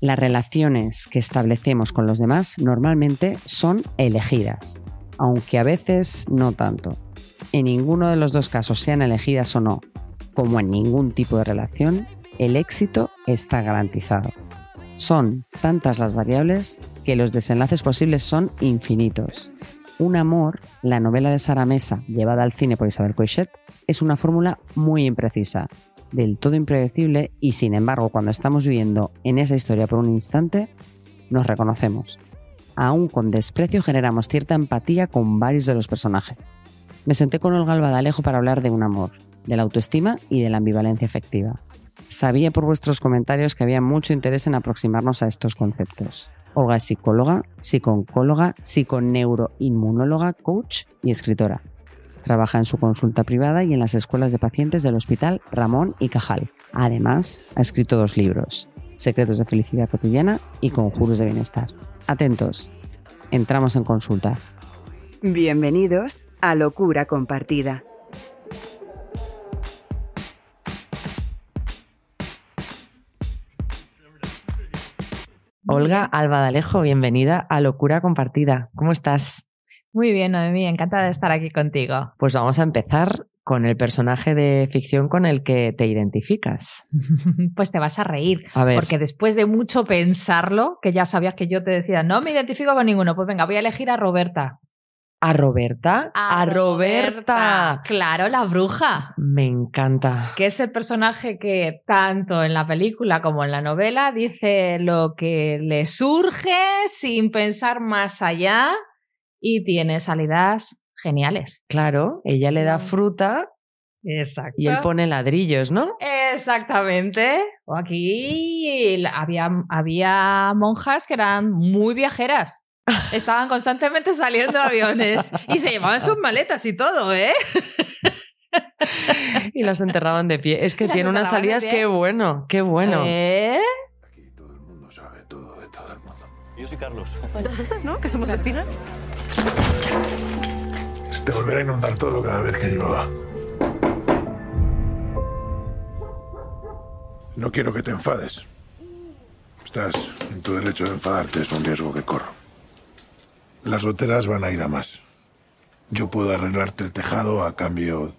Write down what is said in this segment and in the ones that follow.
Las relaciones que establecemos con los demás normalmente son elegidas, aunque a veces no tanto. En ninguno de los dos casos, sean elegidas o no, como en ningún tipo de relación, el éxito está garantizado. Son tantas las variables que los desenlaces posibles son infinitos. Un amor, la novela de Sara Mesa, llevada al cine por Isabel Coixet, es una fórmula muy imprecisa, del todo impredecible y sin embargo cuando estamos viviendo en esa historia por un instante, nos reconocemos. Aún con desprecio generamos cierta empatía con varios de los personajes. Me senté con Olga Albadalejo para hablar de un amor, de la autoestima y de la ambivalencia efectiva. Sabía por vuestros comentarios que había mucho interés en aproximarnos a estos conceptos. Olga es psicóloga, psicooncóloga, psiconeuroinmunóloga, coach y escritora. Trabaja en su consulta privada y en las escuelas de pacientes del Hospital Ramón y Cajal. Además, ha escrito dos libros, Secretos de Felicidad Cotidiana y Conjuros de Bienestar. Atentos, entramos en consulta. Bienvenidos a Locura Compartida. Olga Alba D'Alejo, bienvenida a Locura Compartida. ¿Cómo estás? Muy bien, Noemí, encantada de estar aquí contigo. Pues vamos a empezar con el personaje de ficción con el que te identificas. Pues te vas a reír, A ver, porque después de mucho pensarlo, que ya sabías que yo te decía, no me identifico con ninguno, pues venga, voy a elegir a Roberta. ¿A Roberta? Roberta! Claro, la bruja. Me encanta. que es el personaje que tanto en la película como en la novela dice lo que le surge sin pensar más allá y tiene salidas geniales. Claro, ella le da Mm. fruta Exacto. y él pone ladrillos, ¿no? Exactamente. O Aquí había, había monjas que eran muy viajeras. Estaban constantemente saliendo aviones y se llevaban sus maletas y todo, ¿eh? Y las enterraban de pie. Es que Las tiene unas salidas, qué bueno, qué bueno. ¿Eh? Aquí todo el mundo sabe todo de todo el mundo. Yo soy Carlos. ¿no? Que somos vecinas. Se te volverá a inundar todo cada vez que llueva. No quiero que te enfades. Estás en tu derecho de enfadarte, es un riesgo que corro. Las goteras van a ir a más. Yo puedo arreglarte el tejado a cambio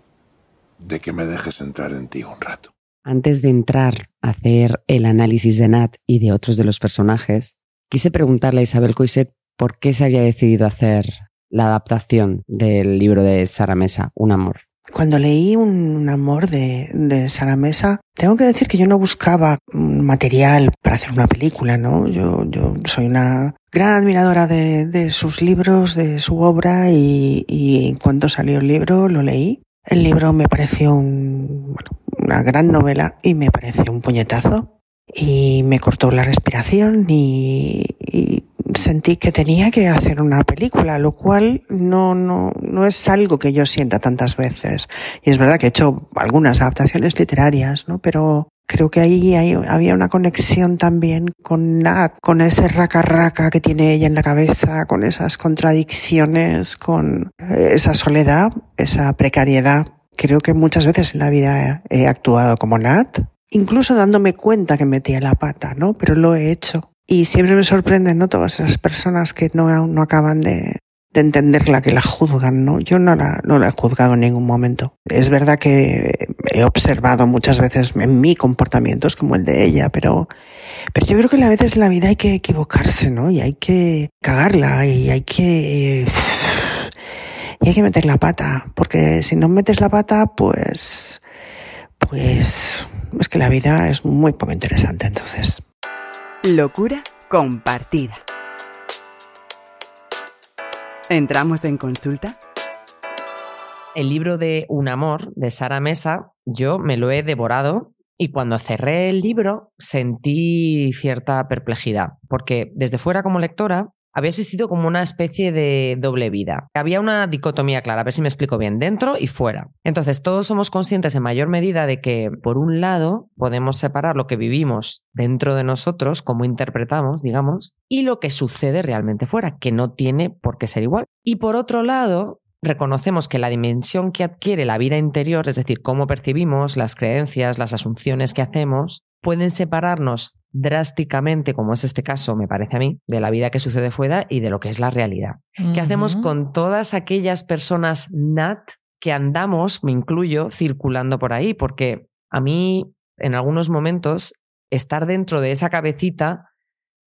de que me dejes entrar en ti un rato. Antes de entrar a hacer el análisis de Nat y de otros de los personajes, quise preguntarle a Isabel Coiset por qué se había decidido hacer la adaptación del libro de Sara Mesa, Un amor. Cuando leí Un amor de, de Sara Mesa, tengo que decir que yo no buscaba material para hacer una película, ¿no? Yo, yo soy una gran admiradora de, de sus libros, de su obra y, y en cuanto salió el libro lo leí. El libro me pareció un, bueno, una gran novela y me pareció un puñetazo y me cortó la respiración y, y sentí que tenía que hacer una película, lo cual no, no, no es algo que yo sienta tantas veces. Y es verdad que he hecho algunas adaptaciones literarias, ¿no? Pero creo que ahí hay- había una conexión también con Nat, con ese raca raca que tiene ella en la cabeza, con esas contradicciones, con eh, esa soledad, esa precariedad. Creo que muchas veces en la vida he actuado como Nat, incluso dándome cuenta que metía la pata, ¿no? Pero lo he hecho. Y siempre me sorprenden, ¿no? Todas esas personas que no, no acaban de, de entenderla, que la juzgan, ¿no? Yo no la, no la he juzgado en ningún momento. Es verdad que he observado muchas veces en mí comportamientos como el de ella, pero, pero yo creo que a veces en la vida hay que equivocarse, ¿no? Y hay que cagarla y hay que... Y hay que meter la pata, porque si no metes la pata, pues... Pues... Es que la vida es muy poco interesante, entonces. Locura compartida. ¿Entramos en consulta? El libro de Un amor de Sara Mesa, yo me lo he devorado y cuando cerré el libro sentí cierta perplejidad, porque desde fuera como lectora había existido como una especie de doble vida. Había una dicotomía clara, a ver si me explico bien, dentro y fuera. Entonces todos somos conscientes en mayor medida de que, por un lado, podemos separar lo que vivimos dentro de nosotros, cómo interpretamos, digamos, y lo que sucede realmente fuera, que no tiene por qué ser igual. Y por otro lado, reconocemos que la dimensión que adquiere la vida interior, es decir, cómo percibimos las creencias, las asunciones que hacemos, pueden separarnos drásticamente, como es este caso, me parece a mí, de la vida que sucede fuera y de lo que es la realidad. ¿Qué hacemos con todas aquellas personas nat que andamos, me incluyo, circulando por ahí? Porque a mí, en algunos momentos, estar dentro de esa cabecita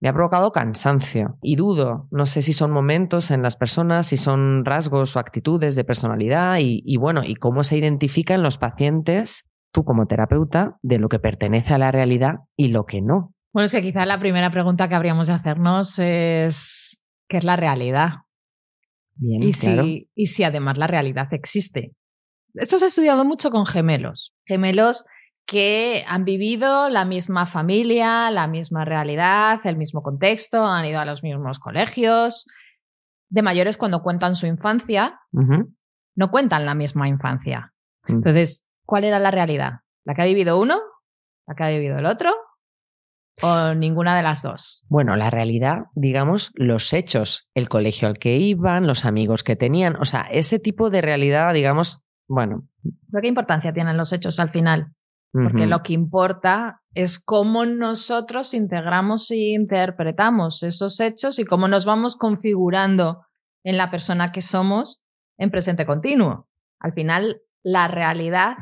me ha provocado cansancio y dudo. No sé si son momentos en las personas, si son rasgos o actitudes de personalidad y, y bueno, y cómo se identifica en los pacientes, tú como terapeuta, de lo que pertenece a la realidad y lo que no. Bueno, es que quizá la primera pregunta que habríamos de hacernos es ¿qué es la realidad? Bien, Y claro. si, y si además la realidad existe. Esto se ha estudiado mucho con gemelos. Gemelos que han vivido la misma familia, la misma realidad, el mismo contexto, han ido a los mismos colegios. De mayores, cuando cuentan su infancia, no cuentan la misma infancia. Mm. Entonces, ¿cuál era la realidad? ¿La que ha vivido uno? ¿La que ha vivido el otro? ¿O ninguna de las dos? Bueno, la realidad, digamos, los hechos, el colegio al que iban, los amigos que tenían, o sea, ese tipo de realidad, digamos, bueno. ¿Pero qué importancia tienen los hechos al final? Porque lo que importa es cómo nosotros integramos e interpretamos esos hechos y cómo nos vamos configurando en la persona que somos en presente continuo. Al final, la realidad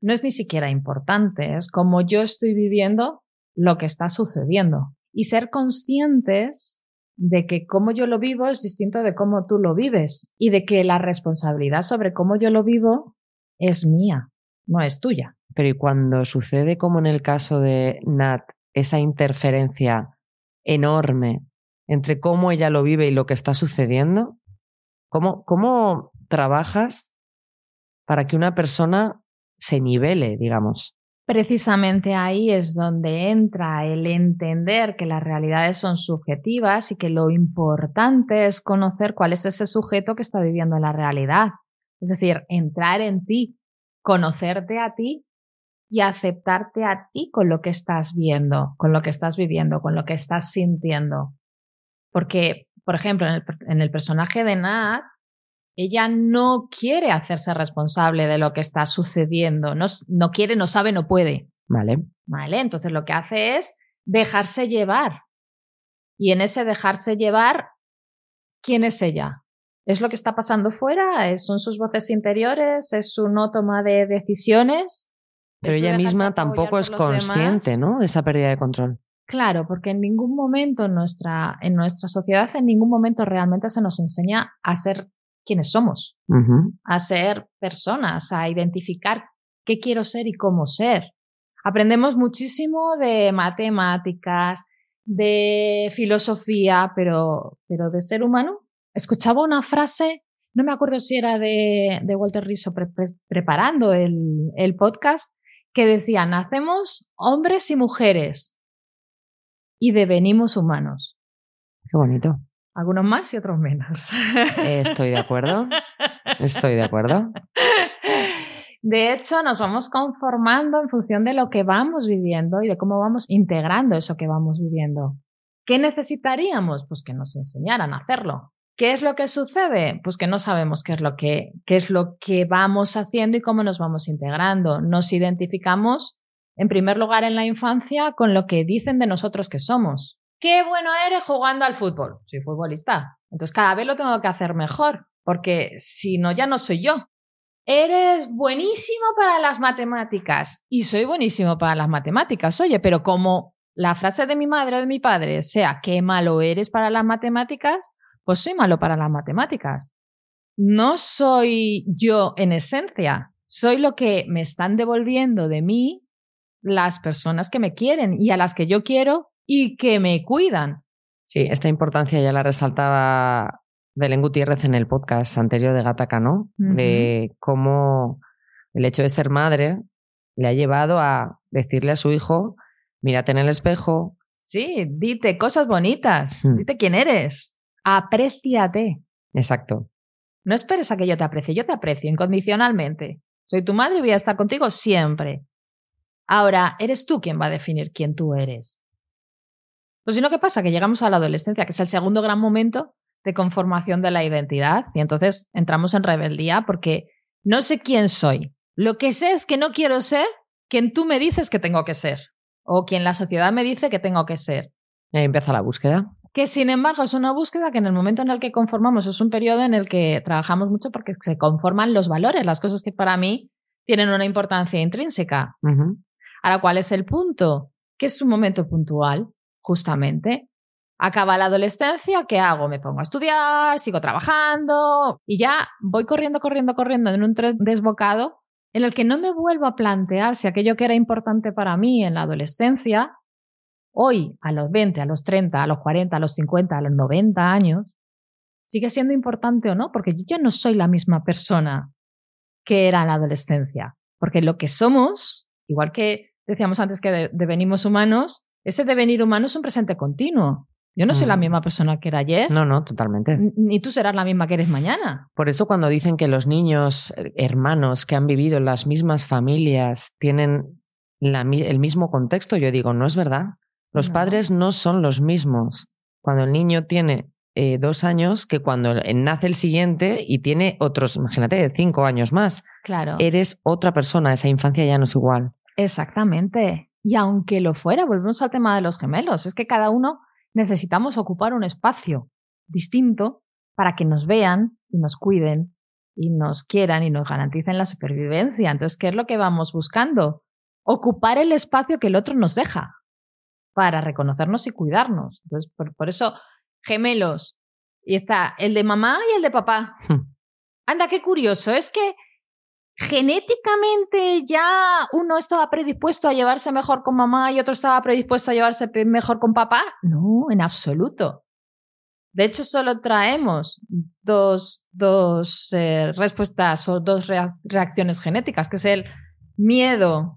no es ni siquiera importante, es como yo estoy viviendo lo que está sucediendo. Y ser conscientes de que cómo yo lo vivo es distinto de cómo tú lo vives y de que la responsabilidad sobre cómo yo lo vivo es mía, no es tuya. Pero y cuando sucede como en el caso de Nat, esa interferencia enorme entre cómo ella lo vive y lo que está sucediendo, ¿cómo, cómo trabajas para que una persona se nivele, digamos? Precisamente ahí es donde entra el entender que las realidades son subjetivas y que lo importante es conocer cuál es ese sujeto que está viviendo la realidad. Es decir, entrar en ti, conocerte a ti y aceptarte a ti con lo que estás viendo, con lo que estás viviendo, con lo que estás sintiendo. Porque, por ejemplo, en el, personaje de Nat, ella no quiere hacerse responsable de lo que está sucediendo, no, no quiere, no sabe, no puede. Vale. ¿Vale? Entonces lo que hace es dejarse llevar. Y en ese dejarse llevar, ¿quién es ella? ¿Es lo que está pasando fuera? ¿Es- ¿Son sus voces interiores? ¿Es su no toma de decisiones? Pero ¿Es su ella misma tampoco es consciente, demás? ¿no? De esa pérdida de control. Claro, porque en ningún momento en nuestra, en nuestra sociedad, en ningún momento realmente se nos enseña a ser quienes somos, a ser personas, a identificar qué quiero ser y cómo ser. Aprendemos muchísimo de matemáticas, de filosofía, pero, pero de ser humano. Escuchaba una frase, no me acuerdo si era de, de Walter Rizzo pre- pre- preparando el, el podcast, que decía, nacemos hombres y mujeres y devenimos humanos. Qué bonito. Algunos más y otros menos. Estoy de acuerdo. Estoy de acuerdo. De hecho, nos vamos conformando en función de lo que vamos viviendo y de cómo vamos integrando eso que vamos viviendo. ¿Qué necesitaríamos? Pues que nos enseñaran a hacerlo. ¿Qué es lo que sucede? Pues que no sabemos qué es lo que, qué es lo que vamos haciendo y cómo nos vamos integrando. Nos identificamos, en primer lugar, en la infancia con lo que dicen de nosotros que somos. Qué bueno eres jugando al fútbol. Soy futbolista. Entonces cada vez lo tengo que hacer mejor, porque si no, ya no soy yo. Eres buenísimo para las matemáticas. Y soy buenísimo para las matemáticas. Oye, pero como la frase de mi madre o de mi padre sea qué malo eres para las matemáticas, pues soy malo para las matemáticas. No soy yo en esencia, soy lo que me están devolviendo de mí las personas que me quieren y a las que yo quiero y que me cuidan. Sí, esta importancia ya la resaltaba Belén Gutiérrez en el podcast anterior de Gataca, ¿no? De cómo el hecho de ser madre le ha llevado a decirle a su hijo, mírate en el espejo. Sí, dite cosas bonitas, Mm. dite quién eres, apréciate. Exacto. No esperes a que yo te aprecie, yo te aprecio incondicionalmente. Soy tu madre y voy a estar contigo siempre. Ahora, eres tú quien va a definir quién tú eres. Pues si no, ¿qué pasa? Que llegamos a la adolescencia, que es el segundo gran momento de conformación de la identidad y entonces entramos en rebeldía porque no sé quién soy. Lo que sé es que no quiero ser quien tú me dices que tengo que ser o quien la sociedad me dice que tengo que ser. Y ahí empieza la búsqueda. Que sin embargo es una búsqueda que en el momento en el que conformamos es un periodo en el que trabajamos mucho porque se conforman los valores, las cosas que para mí tienen una importancia intrínseca. Ujú. Ahora, ¿cuál es el punto? Que es un momento puntual, justamente. Acaba la adolescencia, ¿qué hago? Me pongo a estudiar, sigo trabajando y ya voy corriendo, corriendo, corriendo en un tren desbocado en el que no me vuelvo a plantear si aquello que era importante para mí en la adolescencia, hoy, a los 20, a los 30, a los 40, a los 50, a los 90 años, sigue siendo importante o no, porque yo ya no soy la misma persona que era en la adolescencia. Porque lo que somos, igual que decíamos antes que de- devenimos humanos, ese devenir humano es un presente continuo. Yo no soy la Mm. misma persona que era ayer, No, no, totalmente. ni tú serás la misma que eres mañana. Por eso cuando dicen que los niños eh, hermanos que han vivido en las mismas familias tienen la el mismo contexto, yo digo, no es verdad. Los No. padres no son los mismos. Cuando el niño tiene eh, dos años que cuando nace el siguiente y tiene otros, imagínate, cinco años más. Claro. Eres otra persona, esa infancia ya no es igual. Exactamente. Y aunque lo fuera, volvemos al tema de los gemelos. Es que cada uno necesitamos ocupar un espacio distinto para que nos vean y nos cuiden y nos quieran y nos garanticen la supervivencia. Entonces, ¿qué es lo que vamos buscando? Ocupar el espacio que el otro nos deja para reconocernos y cuidarnos. Entonces, por, por eso, gemelos. Y está el de mamá y el de papá. Hmm. Anda, qué curioso. Es que genéticamente ya uno estaba predispuesto a llevarse mejor con mamá y otro estaba predispuesto a llevarse mejor con papá. No, en absoluto. De hecho, solo traemos dos, dos eh, respuestas o dos rea- reacciones genéticas, que es el miedo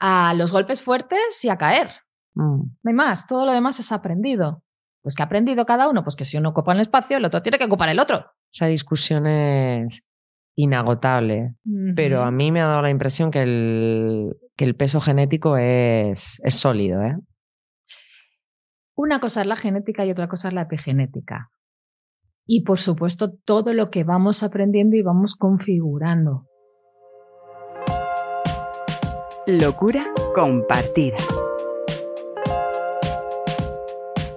a los golpes fuertes y a caer. Mm. No hay más, todo lo demás es aprendido. Pues que ha aprendido cada uno, pues que si uno ocupa el espacio, el otro tiene que ocupar el otro. Esa discusión es inagotable. Pero a mí me ha dado la impresión que el, que el peso genético es, es sólido. ¿eh? Una cosa es la genética y otra cosa es la epigenética. Y por supuesto, todo lo que vamos aprendiendo y vamos configurando. Locura compartida.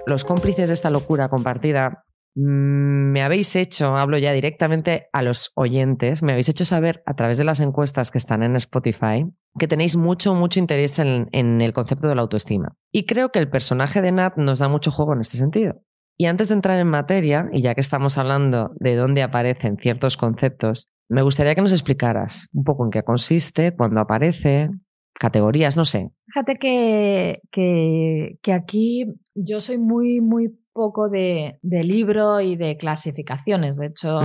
Los cómplices de esta locura compartida me habéis hecho, hablo ya directamente a los oyentes, me habéis hecho saber a través de las encuestas que están en Spotify que tenéis mucho, mucho interés en, en el concepto de la autoestima. Y creo que el personaje de Nat nos da mucho juego en este sentido. Y antes de entrar en materia, y ya que estamos hablando de dónde aparecen ciertos conceptos, me gustaría que nos explicaras un poco en qué consiste, cuándo aparece, categorías, no sé. Fíjate que, que, que aquí yo soy muy, muy poco de, de libro y de clasificaciones. De hecho,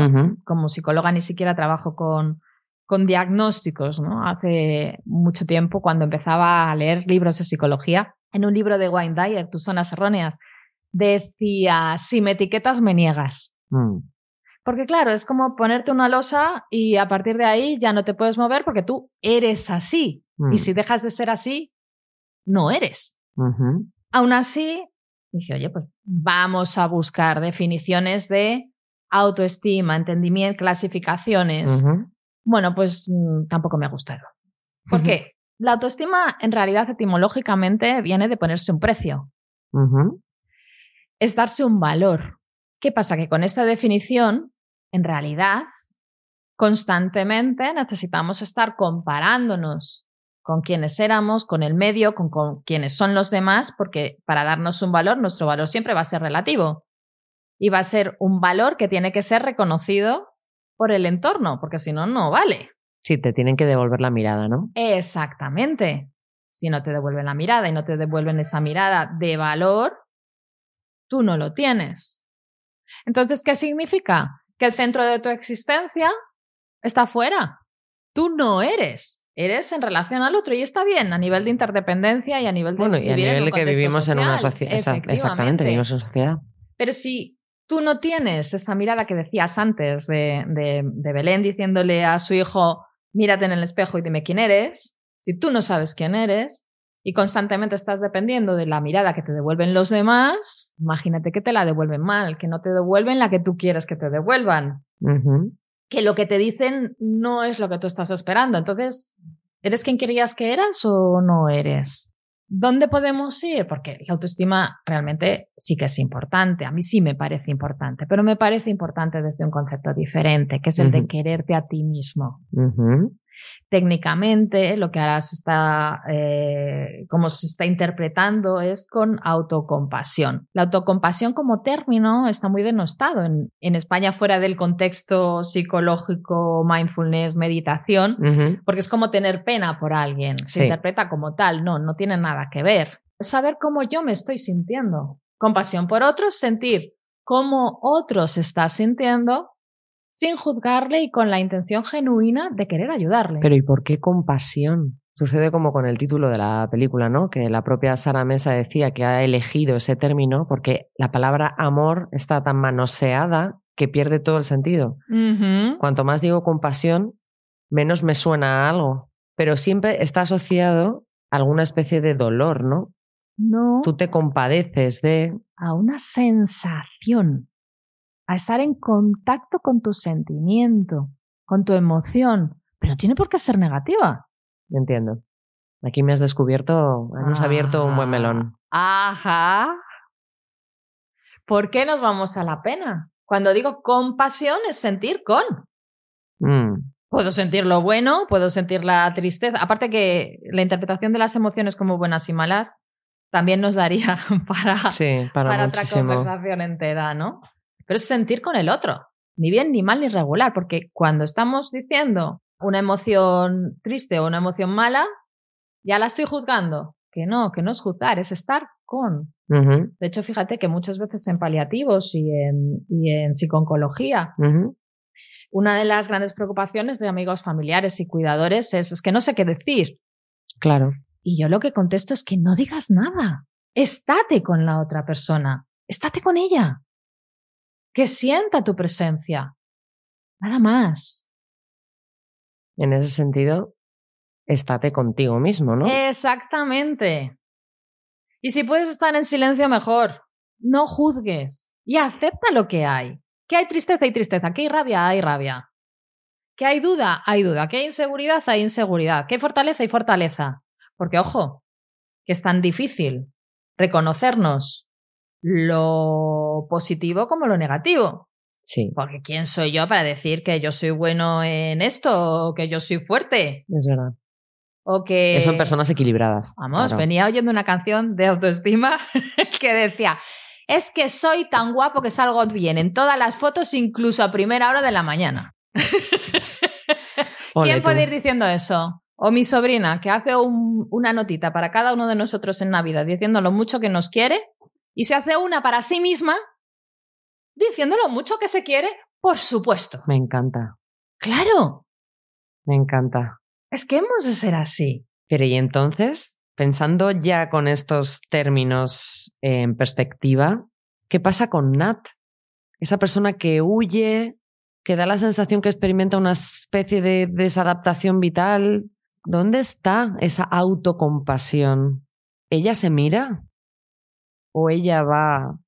como psicóloga ni siquiera trabajo con, con diagnósticos, ¿no? Hace mucho tiempo, cuando empezaba a leer libros de psicología, en un libro de Wayne Dyer, Tus zonas erróneas, decía, si me etiquetas, me niegas. Mm, Porque claro, es como ponerte una losa y a partir de ahí ya no te puedes mover porque tú eres así. Mm, Y si dejas de ser así, no eres. Aún así, dije, oye, pues vamos a buscar definiciones de autoestima, entendimiento, clasificaciones. Bueno, pues mm, tampoco me ha gustado. ¿Por Ujú. qué? La autoestima en realidad etimológicamente viene de ponerse un precio, es darse un valor. ¿Qué pasa? Que con esta definición, en realidad, constantemente necesitamos estar comparándonos con quienes éramos, con el medio, con, con quienes son los demás, porque para darnos un valor, nuestro valor siempre va a ser relativo. Y va a ser un valor que tiene que ser reconocido por el entorno, porque si no, no vale. Sí, te tienen que devolver la mirada, ¿no? Exactamente. Si no te devuelven la mirada y no te devuelven esa mirada de valor, tú no lo tienes. Entonces, ¿qué significa? Que el centro de tu existencia está fuera. Tú no eres. Eres en relación al otro y está bien a nivel de interdependencia y a nivel de Bueno, y a nivel de que vivimos en una sociedad. Exactamente, vivimos en sociedad. Pero si tú no tienes esa mirada que decías antes de, de, de Belén diciéndole a su hijo, mírate en el espejo y dime quién eres, si tú no sabes quién eres, y constantemente estás dependiendo de la mirada que te devuelven los demás, imagínate que te la devuelven mal, que no te devuelven la que tú quieres que te devuelvan. Que lo que te dicen no es lo que tú estás esperando. Entonces, ¿eres quien querías que eras o no eres? ¿Dónde podemos ir? Porque la autoestima realmente sí que es importante. A mí sí me parece importante, pero me parece importante desde un concepto diferente, que es el de quererte a ti mismo. Técnicamente, lo que ahora se está, eh, como se está interpretando es con autocompasión. La autocompasión como término está muy denostado en, en España fuera del contexto psicológico, mindfulness, meditación, porque es como tener pena por alguien. Se Sí. interpreta como tal. No, no tiene nada que ver. Es saber cómo yo me estoy sintiendo. Compasión por otros, sentir cómo otro se está sintiendo sin juzgarle y con la intención genuina de querer ayudarle. Pero ¿y por qué compasión? Sucede como con el título de la película, ¿no? Que la propia Sara Mesa decía que ha elegido ese término porque la palabra amor está tan manoseada que pierde todo el sentido. Cuanto más digo compasión, menos me suena a algo. Pero siempre está asociado a alguna especie de dolor, ¿no? No, Tú te compadeces de... a una sensación, a estar en contacto con tu sentimiento, con tu emoción, pero tiene por qué ser negativa. Entiendo. Aquí me has descubierto, hemos abierto un buen melón. Ah, Ajá. ¿Por qué nos vamos a la pena? Cuando digo compasión es sentir con. Mm, Puedo sentir lo bueno, puedo sentir la tristeza. Aparte que la interpretación de las emociones como buenas y malas también nos daría para, sí, para, para otra conversación entera, ¿no? Pero es sentir con el otro, ni bien, ni mal, ni regular, porque cuando estamos diciendo una emoción triste o una emoción mala, ya la estoy juzgando. Que no, que no es juzgar, es estar con. De hecho, fíjate que muchas veces en paliativos y en, y en psiconcología, una de las grandes preocupaciones de amigos familiares y cuidadores es, es que no sé qué decir. Claro. Y yo lo que contesto es que no digas nada. Estate con la otra persona. Estate con ella. Que sienta tu presencia. Nada más. En ese sentido, estate contigo mismo, ¿no? Exactamente. Y si puedes estar en silencio, mejor. No juzgues y acepta lo que hay. Que hay tristeza, hay tristeza. Que hay rabia, hay rabia. Que hay duda, hay duda. Que hay inseguridad, hay inseguridad. Que hay fortaleza, hay fortaleza. Porque, ojo, que es tan difícil reconocernos lo positivo como lo negativo. Sí, Porque ¿quién soy yo para decir que yo soy bueno en esto o que yo soy fuerte? es verdad. O que... Eso en personas equilibradas. Vamos, claro. venía oyendo una canción de autoestima que decía, es que soy tan guapo que salgo bien en todas las fotos, incluso a primera hora de la mañana. Ole ¿Quién tú. puede ir diciendo eso? O mi sobrina, que hace un- una notita para cada uno de nosotros en Navidad, diciendo lo mucho que nos quiere, y se hace una para sí misma, diciendo lo mucho que se quiere, por supuesto. Me encanta, Claro, me encanta. es que hemos de ser así. Pero y entonces, pensando ya con estos términos en perspectiva, ¿qué pasa con Nat? Esa persona que huye, que da la sensación que experimenta una especie de desadaptación vital. ¿Dónde está esa autocompasión? ¿Ella se mira? ¿O ella va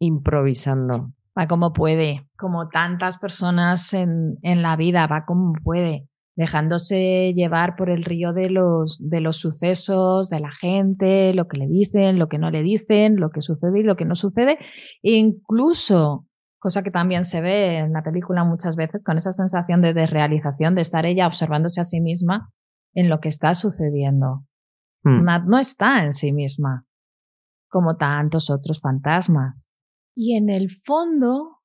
improvisando? Va como puede, como tantas personas en, en la vida, va como puede, dejándose llevar por el río de los, de los sucesos, de la gente, lo que le dicen, lo que no le dicen, lo que sucede y lo que no sucede, e incluso, cosa que también se ve en la película muchas veces, con esa sensación de desrealización, de estar ella observándose a sí misma en lo que está sucediendo. Hmm. Nat no está en sí misma, como tantos otros fantasmas. Y en el fondo,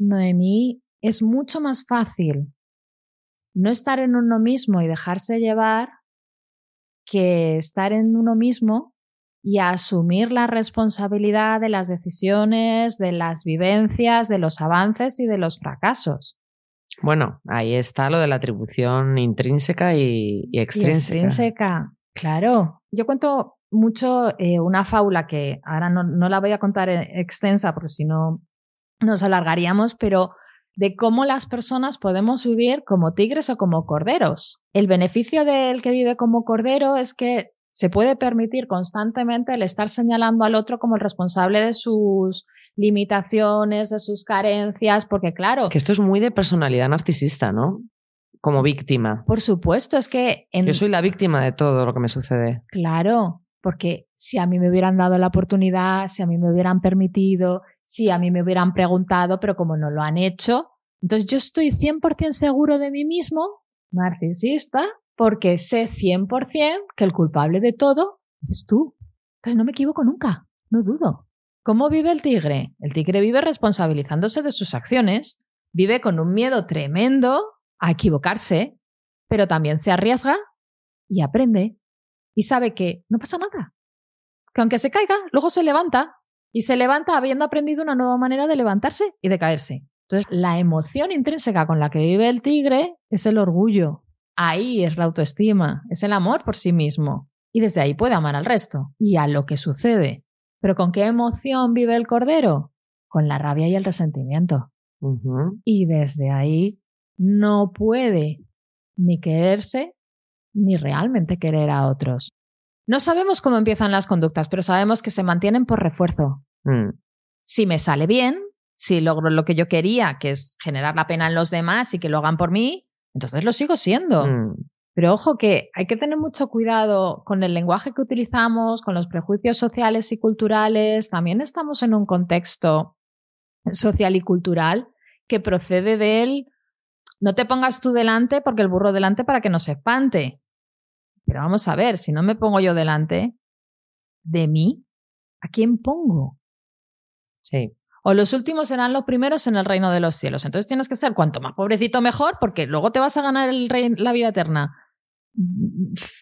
Noemí, es mucho más fácil no estar en uno mismo y dejarse llevar que estar en uno mismo y asumir la responsabilidad de las decisiones, de las vivencias, de los avances y de los fracasos. Bueno, ahí está lo de la atribución intrínseca y, y Y extrínseca. extrínseca, claro. Yo cuento mucho eh, una fábula que ahora no, no la voy a contar eh, extensa porque si no nos alargaríamos, pero de cómo las personas podemos vivir como tigres o como corderos. El beneficio del que vive como cordero es que se puede permitir constantemente el estar señalando al otro como el responsable de sus limitaciones, de sus carencias, porque claro, Que esto es muy de personalidad narcisista, ¿no? Como víctima. por supuesto, es que en, Yo soy la víctima de todo lo que me sucede. Claro, porque si a mí me hubieran dado la oportunidad, si a mí me hubieran permitido, si a mí me hubieran preguntado, pero como no lo han hecho, entonces yo estoy 100% seguro de mí mismo, narcisista, porque sé 100% que el culpable de todo es tú. Entonces no me equivoco nunca, no dudo. ¿Cómo vive el tigre? El tigre vive responsabilizándose de sus acciones, vive con un miedo tremendo a equivocarse, pero también se arriesga y aprende y sabe que no pasa nada. Que aunque se caiga, luego se levanta y se levanta habiendo aprendido una nueva manera de levantarse y de caerse. Entonces, la emoción intrínseca con la que vive el tigre es el orgullo. Ahí es la autoestima, es el amor por sí mismo. Y desde ahí puede amar al resto y a lo que sucede. Pero ¿con qué emoción vive el cordero? Con la rabia y el resentimiento. Y desde ahí no puede ni quererse ni realmente querer a otros. No sabemos cómo empiezan las conductas, pero sabemos que se mantienen por refuerzo. Mm. Si me sale bien, si logro lo que yo quería, que es generar la pena en los demás y que lo hagan por mí, entonces lo sigo siendo. Mm. Pero ojo que hay que tener mucho cuidado con el lenguaje que utilizamos, con los prejuicios sociales y culturales. También estamos en un contexto social y cultural que procede del no te pongas tú delante porque el burro delante para que no se espante. Pero vamos a ver, si no me pongo yo delante de mí, ¿a quién pongo? Sí. O los últimos serán los primeros en el reino de los cielos. Entonces tienes que ser cuanto más pobrecito mejor, porque luego te vas a ganar el rey- la vida eterna.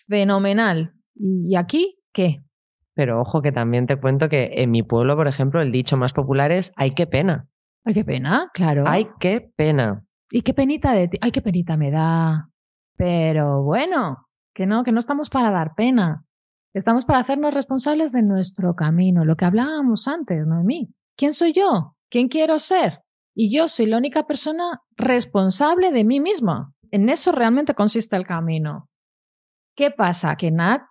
Fenomenal. ¿Y aquí qué? Pero ojo que también te cuento que en mi pueblo, por ejemplo, el dicho más popular es ¡ay, qué pena! Ay, qué pena, claro. ¡Ay, qué pena! Y qué penita de ti. Ay, qué penita me da. Pero bueno, que no, que no estamos para dar pena. Estamos para hacernos responsables de nuestro camino, lo que hablábamos antes, no. ¿Quién soy yo? ¿Quién quiero ser? Y yo soy la única persona responsable de mí misma. En eso realmente consiste el camino. ¿Qué pasa? Que Nat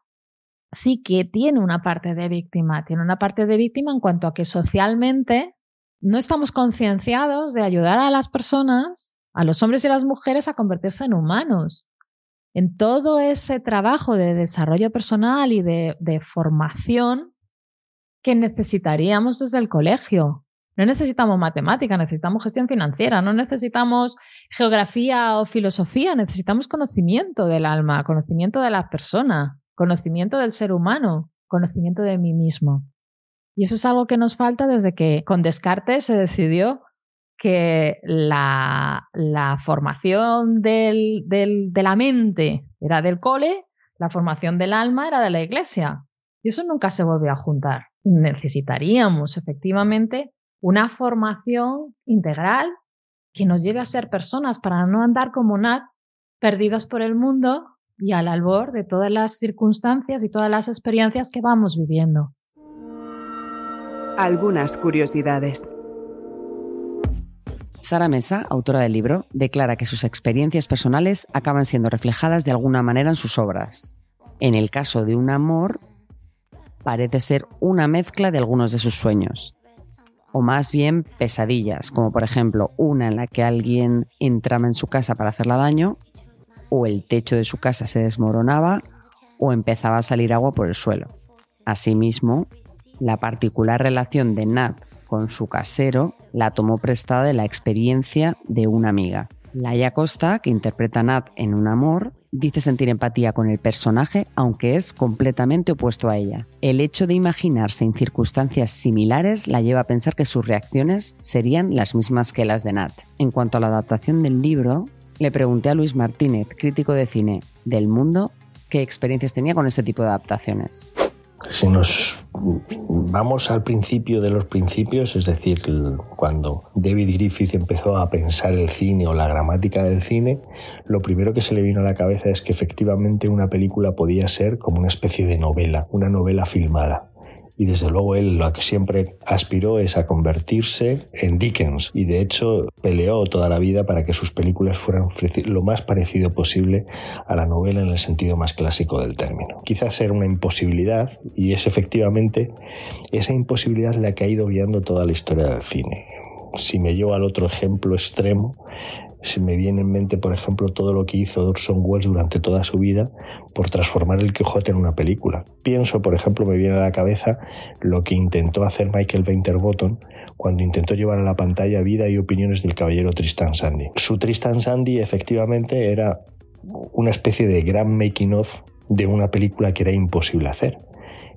sí que tiene una parte de víctima. Tiene una parte de víctima en cuanto a que socialmente no estamos concienciados de ayudar a las personas, a los hombres y a las mujeres, a convertirse en humanos. En todo ese trabajo de desarrollo personal y de, formación que necesitaríamos desde el colegio. No necesitamos matemática, necesitamos gestión financiera, no necesitamos geografía o filosofía, necesitamos conocimiento del alma, conocimiento de la persona, conocimiento del ser humano, conocimiento de mí mismo. Y eso es algo que nos falta desde que con Descartes se decidió que la, formación de la mente era del cole, la formación del alma era de la iglesia. Y eso nunca se volvió a juntar. Necesitaríamos efectivamente una formación integral que nos lleve a ser personas para no andar como Nat, perdidos por el mundo y al albor de todas las circunstancias y todas las experiencias que vamos viviendo. Algunas curiosidades. Sara Mesa, autora del libro, declara que sus experiencias personales acaban siendo reflejadas de alguna manera en sus obras. En el caso de un amor, parece ser una mezcla de algunos de sus sueños, o más bien pesadillas, como por ejemplo una en la que alguien entraba en su casa para hacerla daño, o el techo de su casa se desmoronaba, o empezaba a salir agua por el suelo. Asimismo, la particular relación de Nat con su casero la tomó prestada de la experiencia de una amiga. Laia Costa, que interpreta a Nat en Un Amor, dice sentir empatía con el personaje, aunque es completamente opuesto a ella. El hecho de imaginarse en circunstancias similares la lleva a pensar que sus reacciones serían las mismas que las de Nat. En cuanto a la adaptación del libro, le pregunté a Luis Martínez, crítico de cine del mundo, qué experiencias tenía con este tipo de adaptaciones. Si nos vamos al principio de los principios, es decir, cuando David Griffith empezó a pensar el cine o la gramática del cine, lo primero que se le vino a la cabeza es que efectivamente una película podía ser como una especie de novela, una novela filmada. Y desde luego él lo que siempre aspiró es a convertirse en Dickens y de hecho peleó toda la vida para que sus películas fueran lo más parecido posible a la novela en el sentido más clásico del término. Quizás era una imposibilidad y es efectivamente esa imposibilidad la que ha ido guiando toda la historia del cine. Si me llevo al otro ejemplo extremo, se me viene en mente, por ejemplo, todo lo que hizo Orson Welles durante toda su vida por transformar el Quijote en una película. Pienso, por ejemplo, me viene a la cabeza lo que intentó hacer Michael Winterbottom cuando intentó llevar a la pantalla vida y opiniones del caballero Tristan Sandy. Su Tristan Sandy efectivamente era una especie de gran making of de una película que era imposible hacer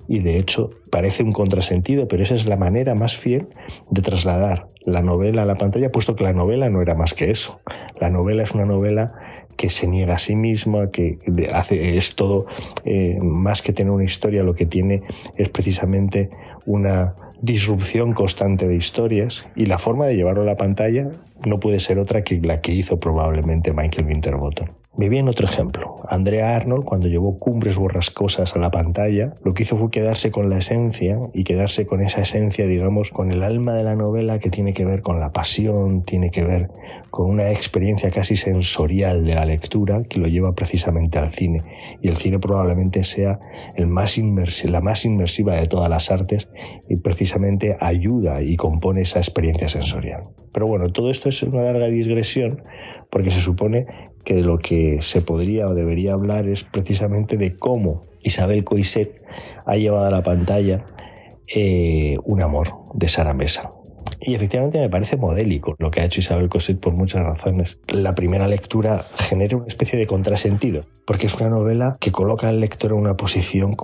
y de hecho parece un contrasentido, pero esa es la manera más fiel de trasladar la novela a la pantalla, puesto que la novela no era más que eso. La novela es una novela que se niega a sí misma, que hace, es todo eh, más que tener una historia, lo que tiene es precisamente una disrupción constante de historias y la forma de llevarlo a la pantalla no puede ser otra que la que hizo probablemente Michael Winterbottom. Me viene otro ejemplo. Andrea Arnold, cuando llevó Cumbres Borrascosas a la pantalla, lo que hizo fue quedarse con la esencia y quedarse con esa esencia, digamos, con el alma de la novela que tiene que ver con la pasión, tiene que ver con una experiencia casi sensorial de la lectura que lo lleva precisamente al cine. Y el cine probablemente sea el más la más inmersiva de todas las artes y precisamente ayuda y compone esa experiencia sensorial. Pero bueno, todo esto es una larga digresión porque se supone que lo que se podría o debería hablar es precisamente de cómo Isabel Coiset ha llevado a la pantalla eh, un amor de Sara Mesa. Y efectivamente me parece modélico lo que ha hecho Isabel Coset por muchas razones. La primera lectura genera una especie de contrasentido, porque es una novela que coloca al lector en una posición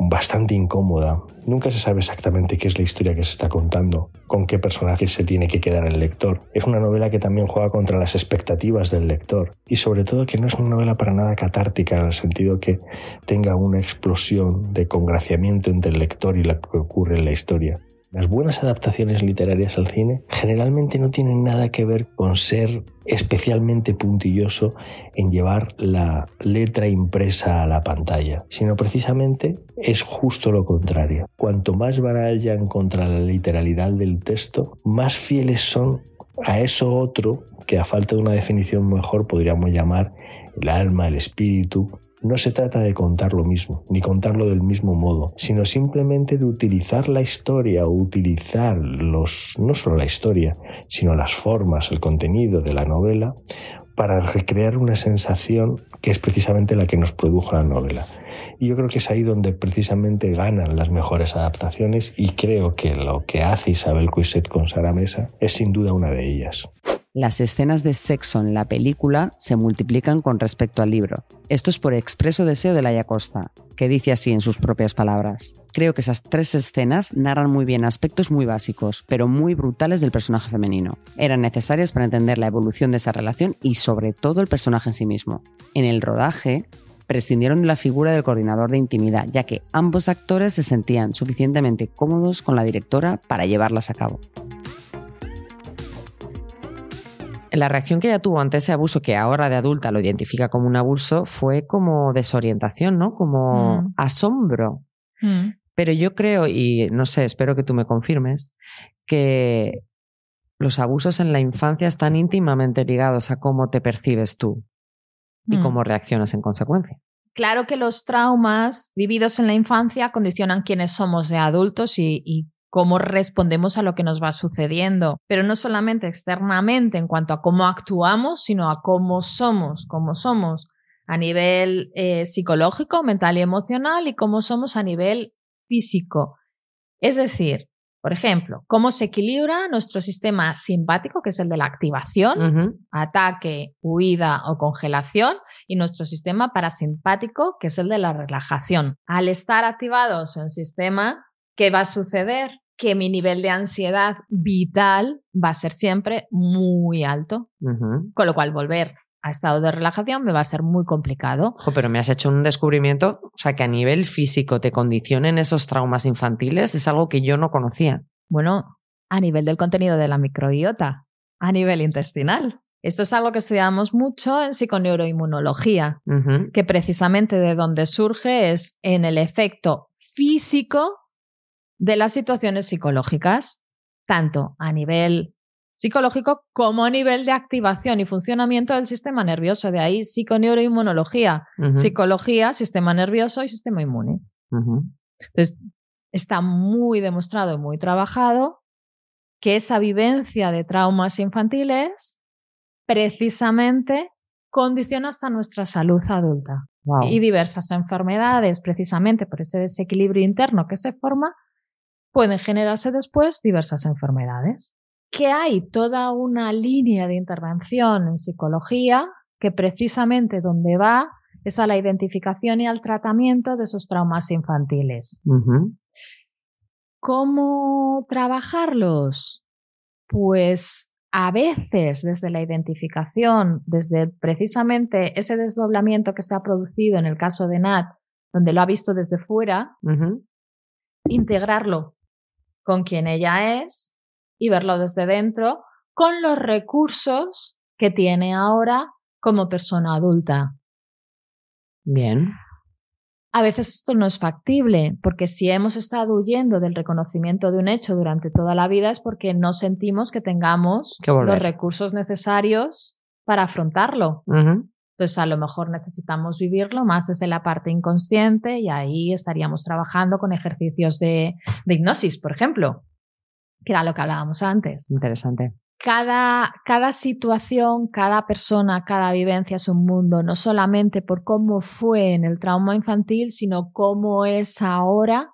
bastante incómoda. Nunca se sabe exactamente qué es la historia que se está contando, con qué personaje se tiene que quedar el lector. Es una novela que también juega contra las expectativas del lector y sobre todo que no es una novela para nada catártica en el sentido que tenga una explosión de congraciamiento entre el lector y lo que ocurre en la historia. Las buenas adaptaciones literarias al cine generalmente no tienen nada que ver con ser especialmente puntilloso en llevar la letra impresa a la pantalla, sino precisamente es justo lo contrario. Cuanto más vayan contra la literalidad del texto, más fieles son a eso otro que a falta de una definición mejor podríamos llamar el alma, el espíritu, no se trata de contar lo mismo, ni contarlo del mismo modo, sino simplemente de utilizar la historia o utilizar los, no solo la historia, sino las formas, el contenido de la novela para recrear una sensación que es precisamente la que nos produjo la novela. Y yo creo que es ahí donde precisamente ganan las mejores adaptaciones y creo que lo que hace Isabel Cuiset con Sara Mesa es sin duda una de ellas. Las escenas de sexo en la película se multiplican con respecto al libro. Esto es por expreso deseo de Laia Costa, que dice así en sus propias palabras. Creo que esas tres escenas narran muy bien aspectos muy básicos, pero muy brutales del personaje femenino. Eran necesarias para entender la evolución de esa relación y sobre todo el personaje en sí mismo. En el rodaje, prescindieron de la figura del coordinador de intimidad, ya que ambos actores se sentían suficientemente cómodos con la directora para llevarlas a cabo la reacción que ella tuvo ante ese abuso, que ahora de adulta lo identifica como un abuso, fue como desorientación, ¿no? Como mm. asombro. Mm. Pero yo creo, y no sé, espero que tú me confirmes, que los abusos en la infancia están íntimamente ligados a cómo te percibes tú y mm. cómo reaccionas en consecuencia. Claro que los traumas vividos en la infancia condicionan quiénes somos de adultos y, y cómo respondemos a lo que nos va sucediendo, pero no solamente externamente en cuanto a cómo actuamos, sino a cómo somos, cómo somos a nivel eh, psicológico, mental y emocional y cómo somos a nivel físico. Es decir, por ejemplo, cómo se equilibra nuestro sistema simpático, que es el de la activación, ataque, huida o congelación, y nuestro sistema parasimpático, que es el de la relajación. Al estar activados en sistema, ¿qué va a suceder? Que mi nivel de ansiedad vital va a ser siempre muy alto, con lo cual volver a estado de relajación me va a ser muy complicado. pero me has hecho un descubrimiento, o sea, que a nivel físico te condicionen esos traumas infantiles es algo que yo no conocía. Bueno, a nivel del contenido de la microbiota, a nivel intestinal. Esto es algo que estudiamos mucho en psiconeuroinmunología, que precisamente de donde surge es en el efecto físico de las situaciones psicológicas, tanto a nivel psicológico como a nivel de activación y funcionamiento del sistema nervioso. De ahí psiconeuroinmunología, psicología, sistema nervioso y sistema inmune. Entonces, está muy demostrado y muy trabajado que esa vivencia de traumas infantiles precisamente condiciona hasta nuestra salud adulta. Y diversas enfermedades, precisamente por ese desequilibrio interno que se forma, pueden generarse después diversas enfermedades que hay toda una línea de intervención en psicología que precisamente donde va es a la identificación y al tratamiento de esos traumas infantiles. ¿Cómo trabajarlos? Pues a veces desde la identificación, desde precisamente ese desdoblamiento que se ha producido en el caso de Nat, donde lo ha visto desde fuera, integrarlo con quien ella es y verlo desde dentro con los recursos que tiene ahora como persona adulta. Bien. A veces esto no es factible, porque si hemos estado huyendo del reconocimiento de un hecho durante toda la vida es porque no sentimos que tengamos los recursos necesarios para afrontarlo. Entonces, a lo mejor necesitamos vivirlo más desde la parte inconsciente y ahí estaríamos trabajando con ejercicios de hipnosis, por ejemplo que era lo que hablábamos antes. Interesante. Cada, cada situación, cada persona, cada vivencia es un mundo, no solamente por cómo fue en el trauma infantil, sino cómo es ahora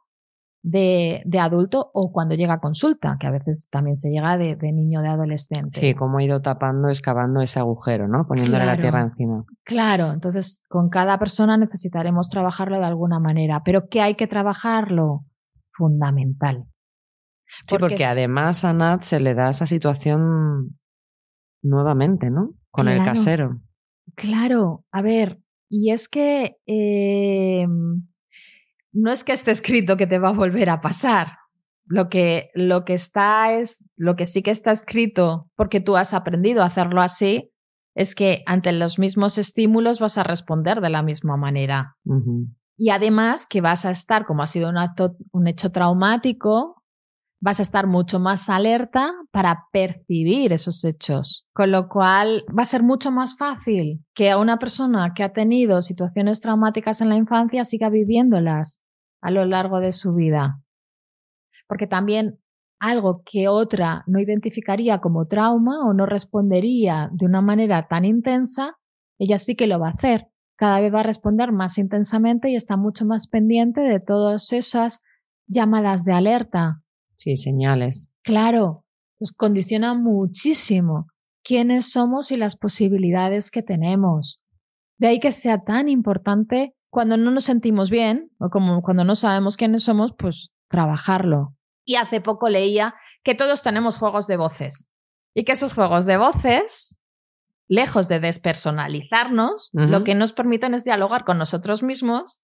de, de, adulto o cuando llega a consulta, que a veces también se llega de, de niño, de adolescente. Sí, cómo ha ido tapando, excavando ese agujero, ¿no? Poniéndole la tierra encima. Claro, entonces con cada persona necesitaremos trabajarlo de alguna manera, pero ¿qué hay que trabajarlo? Fundamental. Sí, porque, además a Nat se le da esa situación nuevamente, ¿no? Con el casero. Claro, a ver, y es que em, no es que esté escrito que te va a volver a pasar. Lo que, lo que está es, lo que sí que está escrito, porque tú has aprendido a hacerlo así, es que ante los mismos estímulos vas a responder de la misma manera. Y además que vas a estar, como ha sido un hecho traumático, vas a estar mucho más alerta para percibir esos hechos, con lo cual va a ser mucho más fácil que a una persona que ha tenido situaciones traumáticas en la infancia siga viviéndolas a lo largo de su vida. Porque también algo que otra no identificaría como trauma o no respondería de una manera tan intensa, ella sí que lo va a hacer. Cada vez va a responder más intensamente y está mucho más pendiente de todas esas llamadas de alerta Sí, señales. Claro, nos condiciona muchísimo quiénes somos y las posibilidades que tenemos. De ahí que sea tan importante cuando no nos sentimos bien o como cuando no sabemos quiénes somos, pues trabajarlo. Y hace poco leía que todos tenemos juegos de voces y que esos juegos de voces, lejos de despersonalizarnos, lo que nos permiten es dialogar con nosotros mismos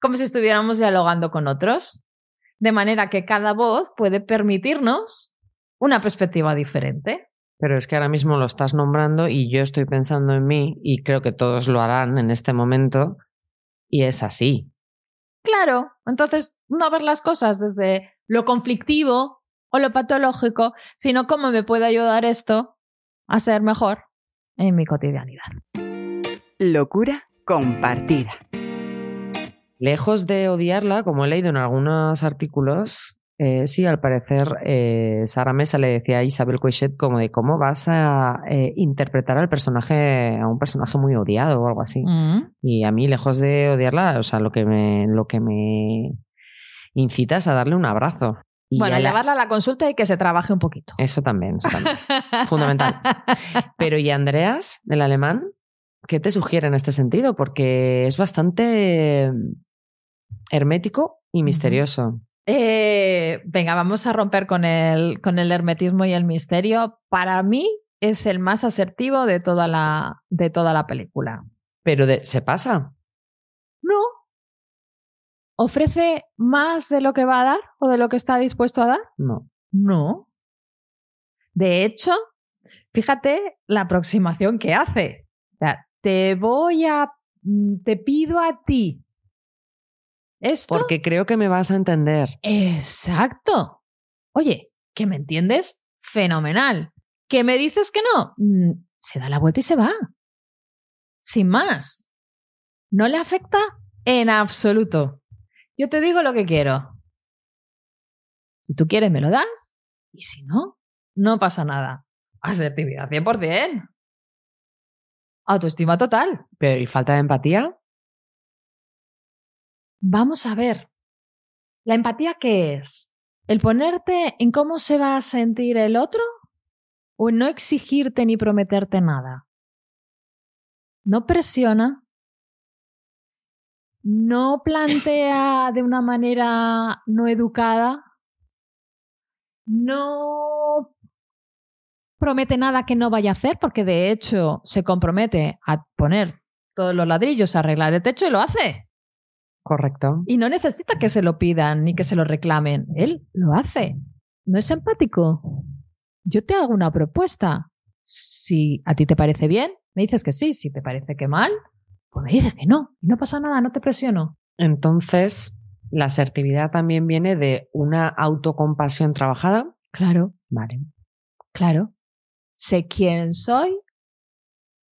como si estuviéramos dialogando con otros de manera que cada voz puede permitirnos una perspectiva diferente. Pero es que ahora mismo lo estás nombrando y yo estoy pensando en mí y creo que todos lo harán en este momento y es así. Claro, entonces no ver las cosas desde lo conflictivo o lo patológico, sino cómo me puede ayudar esto a ser mejor en mi cotidianidad. Locura compartida. Lejos de odiarla, como he leído en algunos artículos, eh, sí, al parecer eh, Sara Mesa le decía a Isabel Coixet como de cómo vas a eh, interpretar al personaje, a un personaje muy odiado o algo así. Mm. Y a mí, lejos de odiarla, o sea, lo que me, lo que me incita es a darle un abrazo. bueno, a llevarla a la consulta y que se trabaje un poquito. Eso también, eso también. fundamental. Pero ¿y Andreas, el alemán? ¿Qué te sugiere en este sentido? Porque es bastante hermético y misterioso. Eh, venga, vamos a romper con el, con el hermetismo y el misterio. Para mí es el más asertivo de toda la, de toda la película. Pero ¿se pasa? No. ¿Ofrece más de lo que va a dar o de lo que está dispuesto a dar? No. No. De hecho, fíjate la aproximación que hace. O sea, te voy a, mm, te pido a ti esto. Porque creo que me vas a entender. Exacto. Oye, ¿que me entiendes? Fenomenal. ¿Que me dices que no? Mm, se da la vuelta y se va. Sin más. No le afecta en absoluto. Yo te digo lo que quiero. Si tú quieres, me lo das. Y si no, no pasa nada. Asertividad 100%. Autoestima total. Pero ¿y falta de empatía? Vamos a ver. ¿La empatía qué es? ¿El ponerte en cómo se va a sentir el otro? ¿O no exigirte ni prometerte nada? No presiona. No plantea de una manera no educada. No promete nada que no vaya a hacer, porque de hecho se compromete a poner todos los ladrillos, a arreglar el techo y lo hace. Correcto. Y no necesita que se lo pidan ni que se lo reclamen. Él lo hace. No es empático. Yo te hago una propuesta. Si a ti te parece bien, me dices que sí. Si te parece que mal, pues me dices que no. Y no pasa nada, no te presiono. Entonces, la asertividad también viene de una autocompasión trabajada. Claro. Vale. Claro sé quién soy,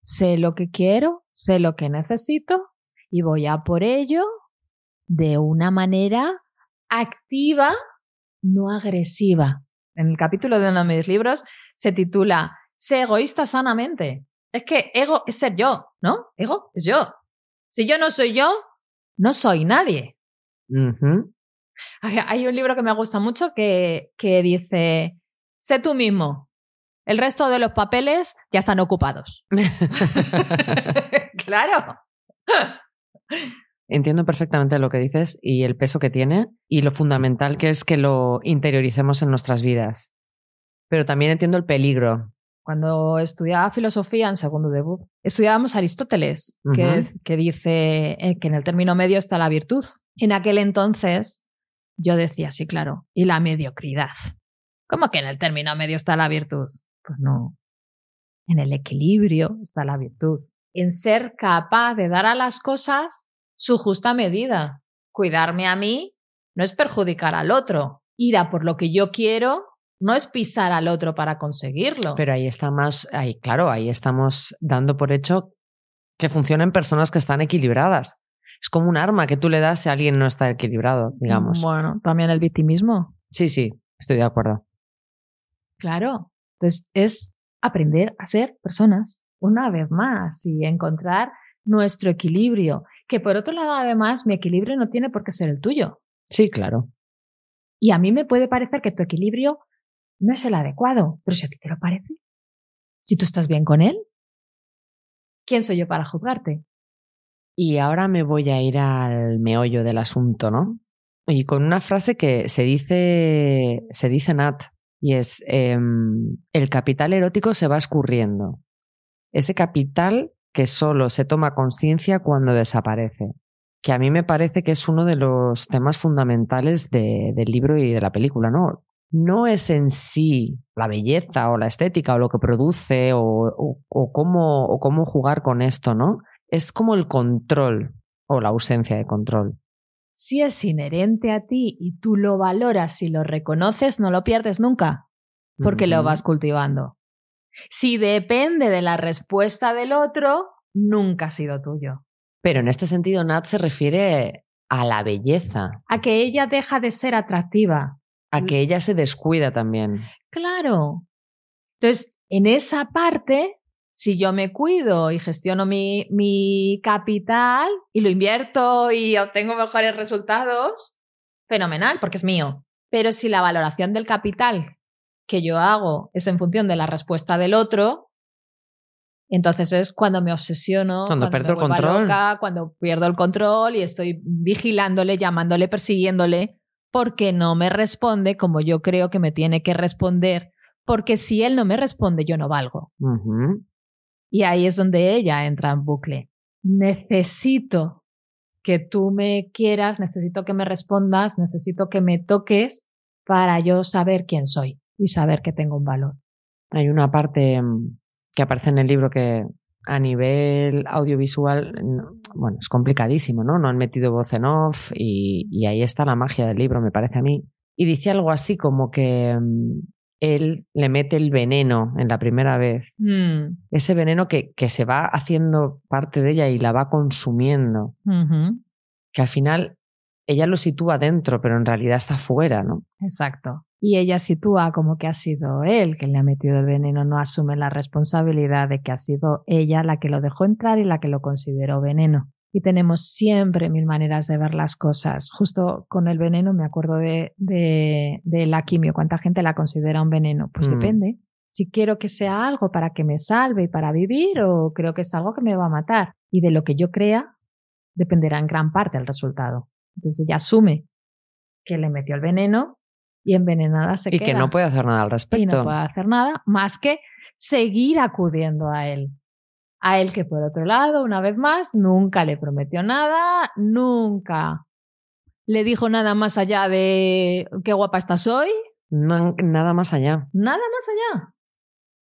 sé lo que quiero, sé lo que necesito y voy a por ello de una manera activa, no agresiva. En el capítulo de uno de mis libros se titula Sé egoísta sanamente. Es que ego es ser yo, ¿no? Ego es yo. Si yo no soy yo, no soy nadie. hay, un libro que me gusta mucho que, que dice, sé tú mismo, el resto de los papeles ya están ocupados. claro. Entiendo perfectamente lo que dices y el peso que tiene y lo fundamental que es que lo interioricemos en nuestras vidas. Pero también entiendo el peligro. Cuando estudiaba filosofía en segundo debut, estudiábamos Aristóteles, que, que dice eh, que en el término medio está la virtud. En aquel entonces yo decía, sí, claro, y la mediocridad. ¿Cómo que en el término medio está la virtud? Pues no. En el equilibrio está la virtud. En ser capaz de dar a las cosas su justa medida. Cuidarme a mí no es perjudicar al otro. Ir a por lo que yo quiero no es pisar al otro para conseguirlo. Pero ahí está más, ahí, claro, ahí estamos dando por hecho que funcionan personas que están equilibradas. Es como un arma que tú le das si alguien no está equilibrado, digamos. Bueno, también el victimismo. Sí, sí, estoy de acuerdo. Claro, entonces, es aprender a ser personas una vez más y encontrar nuestro equilibrio, que por otro lado, además, mi equilibrio no tiene por qué ser el tuyo. Sí, claro. Y a mí me puede parecer que tu equilibrio no es el adecuado, pero si a ti te lo parece, si tú estás bien con él, ¿quién soy yo para juzgarte? Y ahora me voy a ir al meollo del asunto, ¿no? Y con una frase que se dice, se dice Nat, y es em, el capital erótico se va escurriendo. Ese capital que solo se toma conciencia cuando desaparece. Que a mí me parece que es uno de los temas fundamentales del libro y de la película, ¿no? No es en sí la belleza o la estética o lo que produce o, cómo, o cómo jugar con esto, ¿no? Es como el control o la ausencia de control si es inherente a ti y tú lo valoras y lo reconoces, no lo pierdes nunca, porque lo vas cultivando. Si depende de la respuesta del otro, nunca ha sido tuyo. Pero en este sentido, Nat se refiere a la belleza. A que ella deja de ser atractiva. A que ella se descuida también. Claro. Entonces, en esa parte, si yo me cuido y gestiono mi, mi, capital y lo invierto y obtengo mejores resultados, fenomenal, porque es mío. Pero si la valoración del capital que yo hago es en función de la respuesta del otro, entonces es cuando me obsesiono, cuando, pierdo el control, cuando pierdo el control y estoy vigilándole, llamándole, persiguiéndole, porque no me responde como yo creo que me tiene que responder, porque si él no me responde, yo no valgo. Y ahí es donde ella entra en bucle. Necesito que tú me quieras, necesito que me respondas, necesito que me toques para yo saber quién soy y saber que tengo un valor. Hay una parte mm, que aparece en el libro que, a nivel audiovisual, bueno, es complicadísimo, ¿no? No han metido voz en off y, ahí está la magia del libro, me parece a mí. Y dice algo así como que mm, él le mete el veneno en la primera vez. Mm. Ese veneno que, que, se va haciendo parte de ella y la va consumiendo. Que al final ella lo sitúa dentro, pero en realidad está fuera, ¿no? Exacto. Y ella sitúa como que ha sido él quien le ha metido el veneno, no asume la responsabilidad de que ha sido ella la que lo dejó entrar y la que lo consideró veneno. Y tenemos siempre mil maneras de ver las cosas. Justo con el veneno me acuerdo de, de, la quimio. ¿Cuánta gente la considera un veneno? Pues mm. depende. Si quiero que sea algo para que me salve y para vivir o creo que es algo que me va a matar. Y de lo que yo crea dependerá en gran parte el resultado. Entonces ella asume que le metió el veneno y envenenada se y queda. Y que no puede hacer nada al respecto. Y no puede hacer nada más que seguir acudiendo a él. A él que por otro lado, una vez más, nunca le prometió nada, nunca le dijo nada más allá de qué guapa estás hoy. nada más allá. Nada más allá.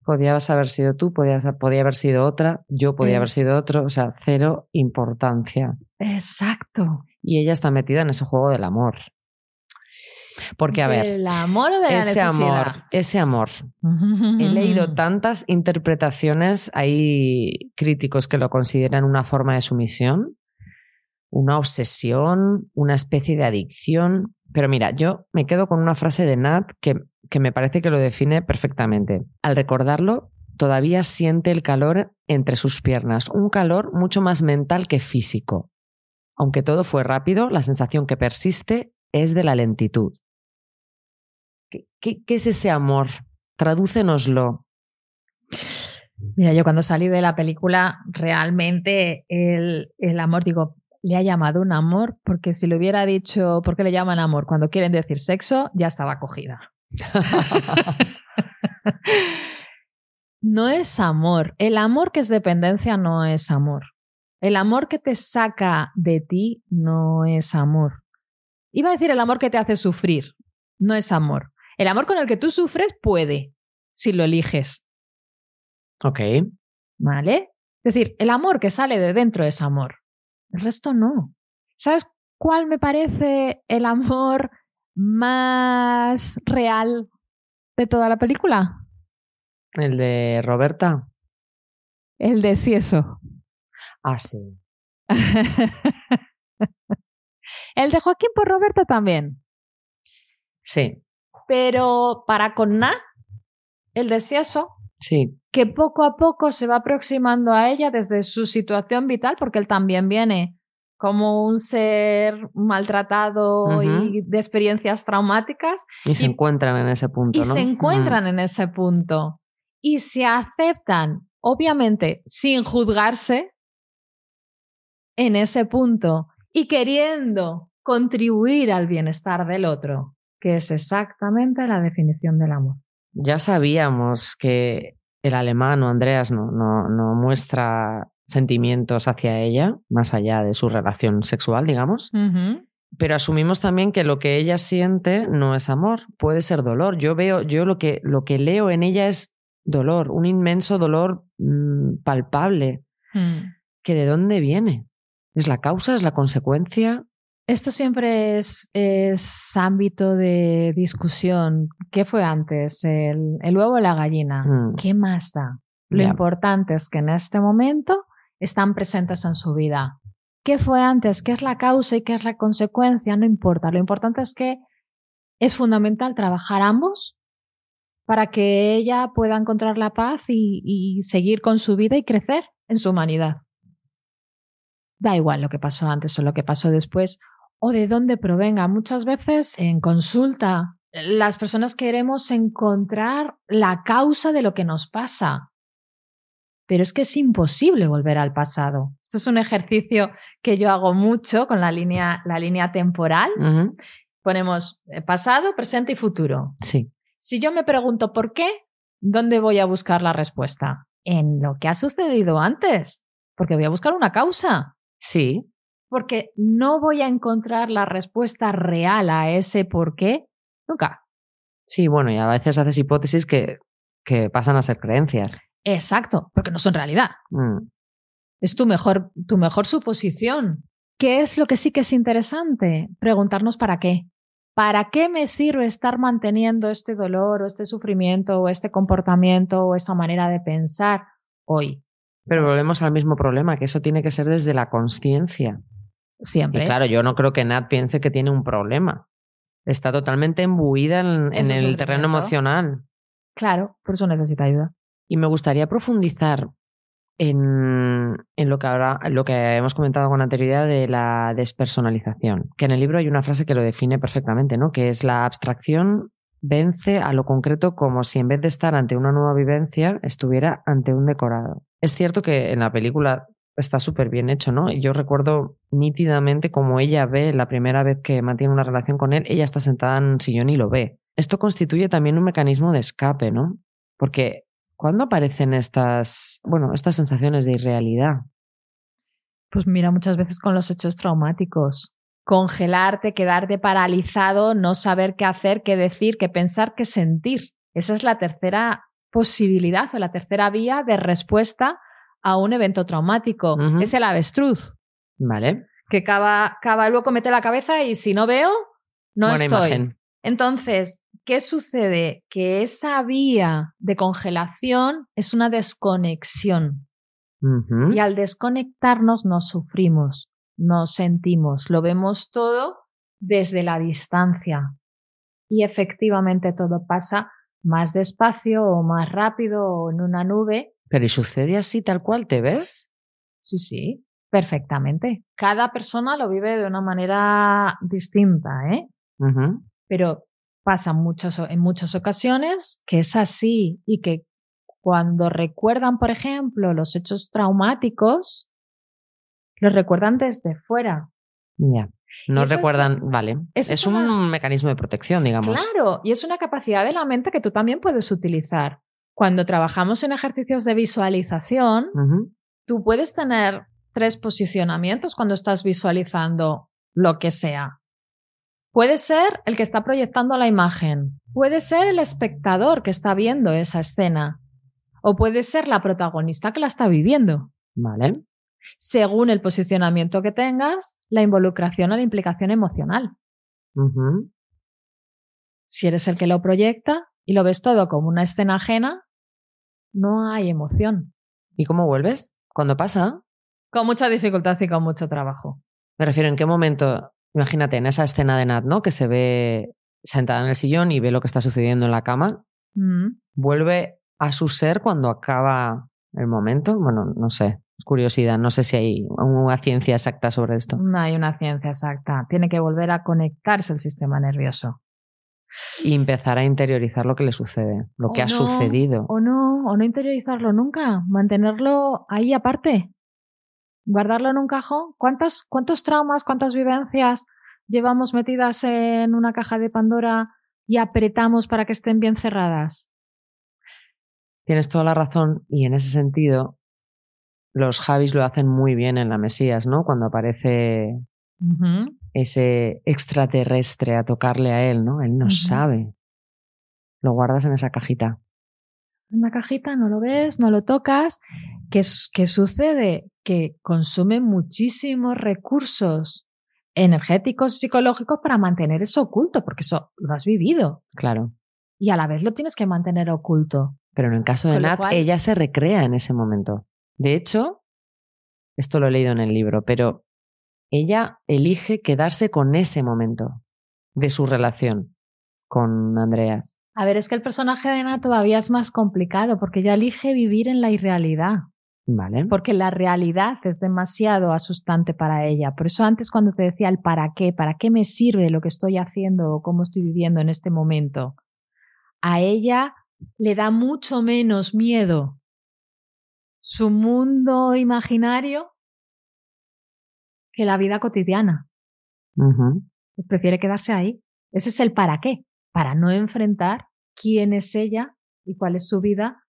Podías haber sido tú, podías, podía haber sido otra, yo podía haber sido otro, o sea, cero importancia. Exacto. Y ella está metida en ese juego del amor. Porque, a ver. ¿El amor o de la ese amor, ese amor. He leído tantas interpretaciones, hay críticos que lo consideran una forma de sumisión, una obsesión, una especie de adicción. Pero mira, yo me quedo con una frase de Nat que, que me parece que lo define perfectamente. Al recordarlo, todavía siente el calor entre sus piernas, un calor mucho más mental que físico. Aunque todo fue rápido, la sensación que persiste es de la lentitud. ¿Qué, es ese amor? Tradúcenoslo. Mira, yo cuando salí de la película, realmente el, el, amor, digo, le ha llamado un amor, porque si le hubiera dicho por qué le llaman amor cuando quieren decir sexo, ya estaba cogida. no es amor. El amor que es dependencia no es amor. El amor que te saca de ti no es amor. Iba a decir el amor que te hace sufrir, no es amor. El amor con el que tú sufres puede, si lo eliges. Ok. ¿Vale? Es decir, el amor que sale de dentro es amor. El resto no. ¿Sabes cuál me parece el amor más real de toda la película? El de Roberta. El de Cieso. Ah, sí. El de Joaquín por Roberto también. Sí. Pero para con el de Cieso, sí. que poco a poco se va aproximando a ella desde su situación vital, porque él también viene como un ser maltratado y de experiencias traumáticas. Y se encuentran en ese punto. Y se encuentran en ese punto. Y se aceptan, obviamente, sin juzgarse, en ese punto y queriendo contribuir al bienestar del otro, que es exactamente la definición del amor. Ya sabíamos que el alemán o Andreas no, no, muestra sentimientos hacia ella, más allá de su relación sexual, digamos. Pero asumimos también que lo que ella siente no es amor, puede ser dolor. Yo veo, yo lo que, lo que leo en ella es dolor, un inmenso dolor mm, palpable. Mm. ¿Que de dónde viene? ¿Es la causa? ¿Es la consecuencia? Esto siempre es, es ámbito de discusión. ¿Qué fue antes? ¿El, el huevo o la gallina? Mm. ¿Qué más da? Lo importante es que en este momento están presentes en su vida. ¿Qué fue antes? ¿Qué es la causa y qué es la consecuencia? No importa. Lo importante es que es fundamental trabajar ambos para que ella pueda encontrar la paz y, y seguir con su vida y crecer en su humanidad. Da igual lo que pasó antes o lo que pasó después o de dónde provenga. Muchas veces en consulta las personas queremos encontrar la causa de lo que nos pasa. Pero es que es imposible volver al pasado. Esto es un ejercicio que yo hago mucho con la línea, la línea temporal. Ponemos eh, pasado, presente y futuro. Sí. Si yo me pregunto por qué, ¿dónde voy a buscar la respuesta? En lo que ha sucedido antes, porque voy a buscar una causa. Sí. Porque no voy a encontrar la respuesta real a ese por qué nunca. Sí, bueno, y a veces haces hipótesis que, que pasan a ser creencias. Exacto, porque no son realidad. Mm. Es tu mejor, tu mejor suposición. ¿Qué es lo que sí que es interesante? Preguntarnos para qué. ¿Para qué me sirve estar manteniendo este dolor o este sufrimiento o este comportamiento o esta manera de pensar hoy? Pero volvemos al mismo problema, que eso tiene que ser desde la conciencia. Siempre. Y claro, yo no creo que Nat piense que tiene un problema. Está totalmente embuida en, en el terreno emocional. Claro, por eso necesita ayuda. Y me gustaría profundizar en, en, lo, que ahora, lo que hemos comentado con anterioridad de la despersonalización, que en el libro hay una frase que lo define perfectamente, ¿no? que es la abstracción vence a lo concreto como si en vez de estar ante una nueva vivencia estuviera ante un decorado. Es cierto que en la película está súper bien hecho, ¿no? Yo recuerdo nítidamente como ella ve la primera vez que mantiene una relación con él, ella está sentada en un sillón y lo ve. Esto constituye también un mecanismo de escape, ¿no? Porque ¿cuándo aparecen estas, bueno, estas sensaciones de irrealidad? Pues mira, muchas veces con los hechos traumáticos. Congelarte, quedarte paralizado, no saber qué hacer, qué decir, qué pensar, qué sentir. Esa es la tercera posibilidad o la tercera vía de respuesta a un evento traumático. Es el avestruz. Vale. Que cava, cava, luego mete la cabeza y si no veo, no estoy. Entonces, ¿qué sucede? Que esa vía de congelación es una desconexión. Y al desconectarnos nos sufrimos, nos sentimos, lo vemos todo desde la distancia. Y efectivamente todo pasa más despacio o más rápido o en una nube. Pero ¿y sucede así tal cual te ves? Sí, sí, perfectamente. Cada persona lo vive de una manera distinta, ¿eh? pero pasa muchas, en muchas ocasiones que es así y que cuando recuerdan, por ejemplo, los hechos traumáticos, los recuerdan desde fuera. Ya. No recuerdan, vale. Es, un mecanismo de protección, digamos. Claro, y es una capacidad de la mente que tú también puedes utilizar. Cuando trabajamos en ejercicios de visualización, tú puedes tener tres posicionamientos cuando estás visualizando lo que sea. Puede ser el que está proyectando la imagen, puede ser el espectador que está viendo esa escena, o puede ser la protagonista que la está viviendo. Vale. Según el posicionamiento que tengas, la involucración o la implicación emocional. Si eres el que lo proyecta y lo ves todo como una escena ajena, no hay emoción. ¿Y cómo vuelves? ¿Cuándo pasa? Con mucha dificultad y con mucho trabajo. Me refiero, ¿en qué momento Imagínate en esa escena de Nat, ¿no? Que se ve sentada en el sillón y ve lo que está sucediendo en la cama. Mm. Vuelve a su ser cuando acaba el momento. Bueno, no sé, es curiosidad. No sé si hay una ciencia exacta sobre esto. No hay una ciencia exacta. Tiene que volver a conectarse el sistema nervioso. Y empezar a interiorizar lo que le sucede, lo que ha sucedido. O no, o no interiorizarlo nunca, mantenerlo ahí aparte guardarlo en un cajón. ¿Cuántos, cuántos traumas, cuántas vivencias llevamos metidas en una caja de Pandora y apretamos para que estén bien cerradas? Tienes toda la razón y en ese sentido los Javis lo hacen muy bien en la Mesías, ¿no? Cuando aparece ese extraterrestre a tocarle a él, ¿no? Él no sabe. Lo guardas en esa cajita. En una cajita, no lo ves, no lo tocas. ¿Qué, qué sucede? que consume muchísimos recursos energéticos, psicológicos para mantener eso oculto, porque eso lo has vivido. Claro. Y a la vez lo tienes que mantener oculto. Pero en el caso de Nat, ella se recrea en ese momento. De hecho, esto lo he leído en el libro, pero ella elige quedarse con ese momento de su relación con Andreas. A ver, es que el personaje de Nat todavía es más complicado porque ella elige vivir en la irrealidad. Vale. Porque la realidad es demasiado asustante para ella. Por eso antes cuando te decía el para qué, para qué me sirve lo que estoy haciendo o cómo estoy viviendo en este momento, a ella le da mucho menos miedo su mundo imaginario que la vida cotidiana. Prefiere quedarse ahí. Ese es el para qué, para no enfrentar quién es ella y cuál es su vida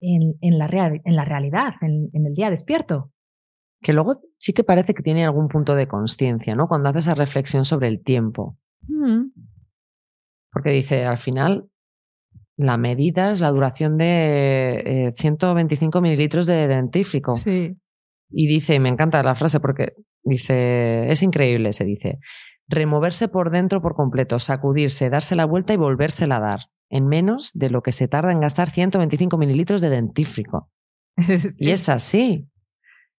en, la, en la, realidad, en, el día despierto. Que luego sí que parece que tiene algún punto de conciencia, ¿no? Cuando hace esa reflexión sobre el tiempo. Mm. Porque dice, al final, la medida es la duración de 125 eh, mililitros de dentífrico. Sí. Y dice, y me encanta la frase porque dice, es increíble, se dice, removerse por dentro por completo, sacudirse, darse la vuelta y volvérsela a dar, en menos de lo que se tarda en gastar 125 mililitros de dentífrico. y es así.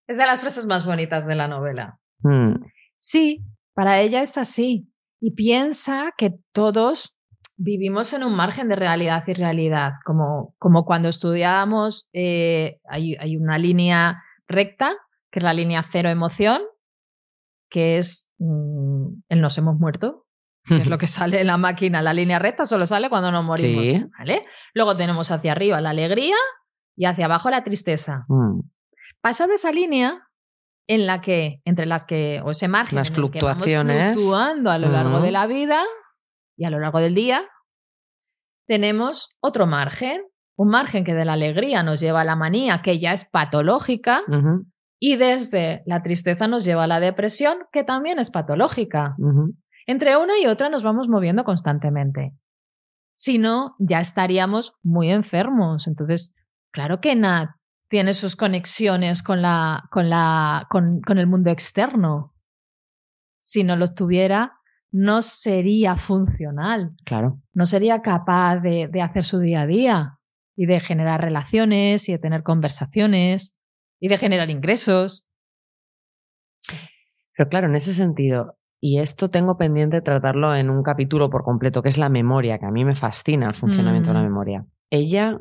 Es de las frases más bonitas de la novela. Mm. Sí, para ella es así. Y piensa que todos vivimos en un margen de realidad y realidad, como, como cuando estudiábamos, eh, hay, hay, una línea recta, que es la línea cero emoción, que es mm, el nos hemos muerto, que es lo que sale en la máquina, la línea recta solo sale cuando nos morimos. ¿vale? Luego tenemos hacia arriba la alegría y hacia abajo la tristeza. Mm. Pasa de esa línea en la que, entre las que, o ese margen las en fluctuaciones. que vamos fluctuando a lo largo de la vida y a lo largo del día, tenemos otro margen, un margen que de la alegría nos lleva a la manía, que ya es patológica, y desde la tristeza nos lleva a la depresión, que también es patológica. Entre una y otra nos vamos moviendo constantemente. Si no, ya estaríamos muy enfermos. Entonces, claro que Nat tiene sus conexiones con, la, con, la, con, con el mundo externo. Si no los tuviera, no sería funcional. Claro. No sería capaz de, de, hacer su día a día y de generar relaciones y de tener conversaciones y de generar ingresos. Pero claro, en ese sentido, y esto tengo pendiente de tratarlo en un capítulo por completo, que es la memoria, que a mí me fascina el funcionamiento de la mm. memoria. Ella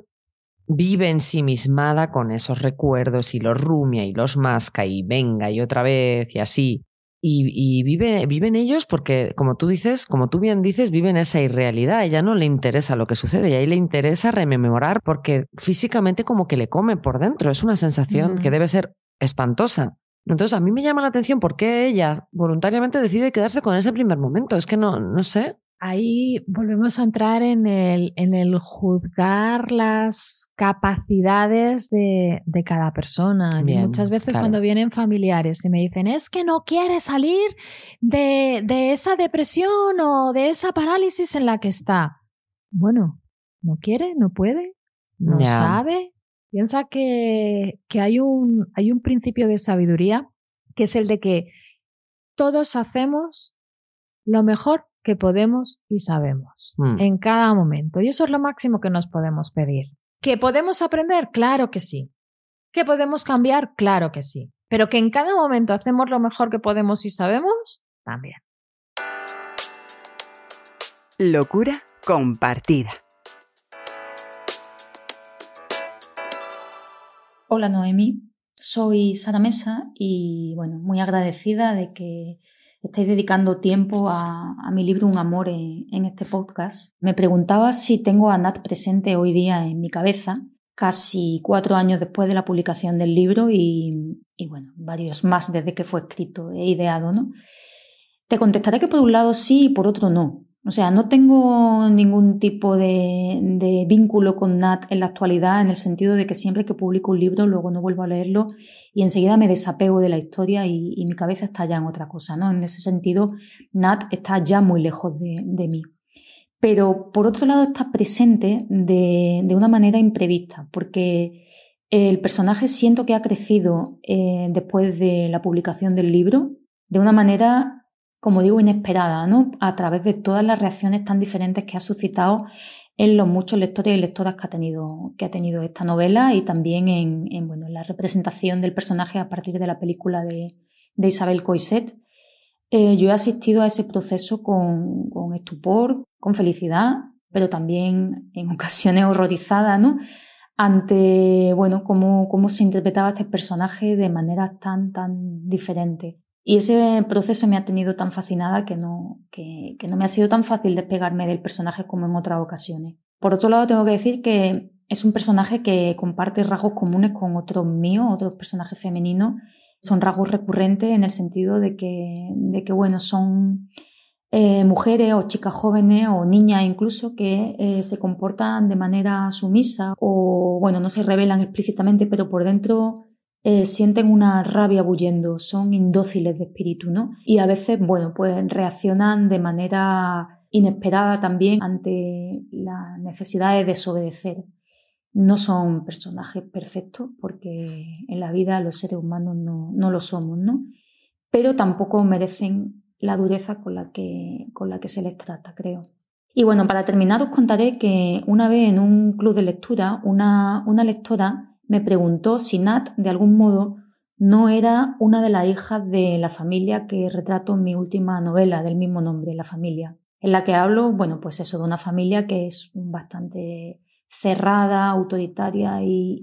vive ensimismada con esos recuerdos y los rumia y los masca y venga y otra vez y así. Y, vive, viven ellos porque, como tú dices, como tú bien dices, viven esa irrealidad. A ella no le interesa lo que sucede, y a ella le interesa rememorar porque físicamente como que le come por dentro. Es una sensación que debe ser espantosa. Entonces a mí me llama la atención por qué ella voluntariamente decide quedarse con ese primer momento. Es que no, no sé ahí volvemos a entrar en el, en el juzgar las capacidades de, de cada persona. muchas veces cuando vienen familiares y me dicen, es que no quiere salir de, de esa depresión o de esa parálisis en la que está. Bueno, no quiere, no puede, no sabe. Piensa que, que hay, un, hay un principio de sabiduría que es el de que todos hacemos lo mejor que podemos y sabemos mm. en cada momento. Y eso es lo máximo que nos podemos pedir. ¿Que podemos aprender? Claro que sí. ¿Que podemos cambiar? Claro que sí. Pero que en cada momento hacemos lo mejor que podemos y sabemos, también. Locura compartida. Hola Noemi, soy Sara Mesa y bueno, muy agradecida de que estáis dedicando tiempo a, mi libro Un amor en, este podcast. Me preguntaba si tengo a Nat presente hoy día en mi cabeza, casi cuatro años después de la publicación del libro y, y bueno, varios más desde que fue escrito e ideado, ¿no? Te contestaré que por un lado sí y por otro no. O sea, no tengo ningún tipo de, vínculo con Nat en la actualidad, en el sentido de que siempre que publico un libro, luego no vuelvo a leerlo y enseguida me desapego de la historia y, mi cabeza está ya en otra cosa, ¿no? En ese sentido, Nat está ya muy lejos de, mí. Pero por otro lado está presente de, una manera imprevista, porque el personaje siento que ha crecido eh, después de la publicación del libro de una manera como digo, inesperada, ¿no? A través de todas las reacciones tan diferentes que ha suscitado en los muchos lectores y lectoras que ha tenido, que ha tenido esta novela y también en, bueno, la representación del personaje a partir de la película de, Isabel Coiset. Eh, yo he asistido a ese proceso con, estupor, con felicidad, pero también en ocasiones horrorizada, ¿no? Ante, bueno, cómo, cómo se interpretaba este personaje de manera tan, tan diferente. Y ese proceso me ha tenido tan fascinada que no, que, no me ha sido tan fácil despegarme del personaje como en otras ocasiones. Por otro lado, tengo que decir que es un personaje que comparte rasgos comunes con otros míos, otros personajes femeninos. Son rasgos recurrentes en el sentido de que, de que bueno, son eh, mujeres o chicas jóvenes o niñas incluso que eh, se comportan de manera sumisa o, bueno, no se revelan explícitamente, pero por dentro eh, sienten una rabia bullendo, son indóciles de espíritu, ¿no? Y a veces, bueno, pues reaccionan de manera inesperada también ante la necesidad de desobedecer. No son personajes perfectos porque en la vida los seres humanos no, no lo somos, ¿no? Pero tampoco merecen la dureza con la que, con la que se les trata, creo. Y bueno, para terminar os contaré que una vez en un club de lectura, una, una lectora me preguntó si Nat, de algún modo, no era una de las hijas de la familia que retrato en mi última novela del mismo nombre, La familia, en la que hablo, bueno, pues eso, de una familia que es bastante cerrada, autoritaria y,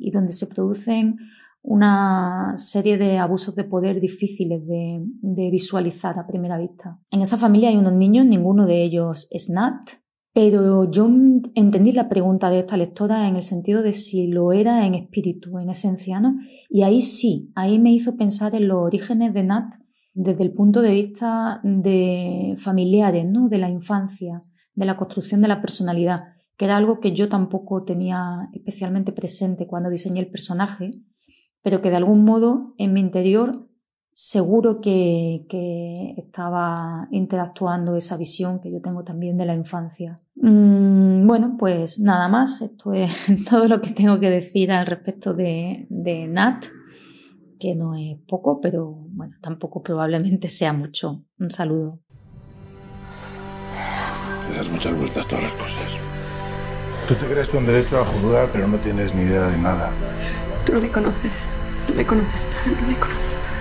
y donde se producen una serie de abusos de poder difíciles de, visualizar a primera vista. En esa familia hay unos niños, ninguno de ellos es Nat, pero yo entendí la pregunta de esta lectora en el sentido de si lo era en espíritu, en esencia, ¿no? Y ahí sí, ahí me hizo pensar en los orígenes de Nat desde el punto de vista de familiares, ¿no? De la infancia, de la construcción de la personalidad, que era algo que yo tampoco tenía especialmente presente cuando diseñé el personaje pero que de algún modo en mi interior seguro que, estaba interactuando esa visión que yo tengo también de la infancia. Mm, bueno, pues nada más, esto es todo lo que tengo que decir al respecto de, de Nat, que no es poco, pero bueno, tampoco probablemente sea mucho. Un saludo. Le das muchas vueltas a todas las cosas. Tú te crees con derecho a juzgar, pero no tienes ni idea de nada. Tú no me conoces. No me conoces nada, no me conoces nada,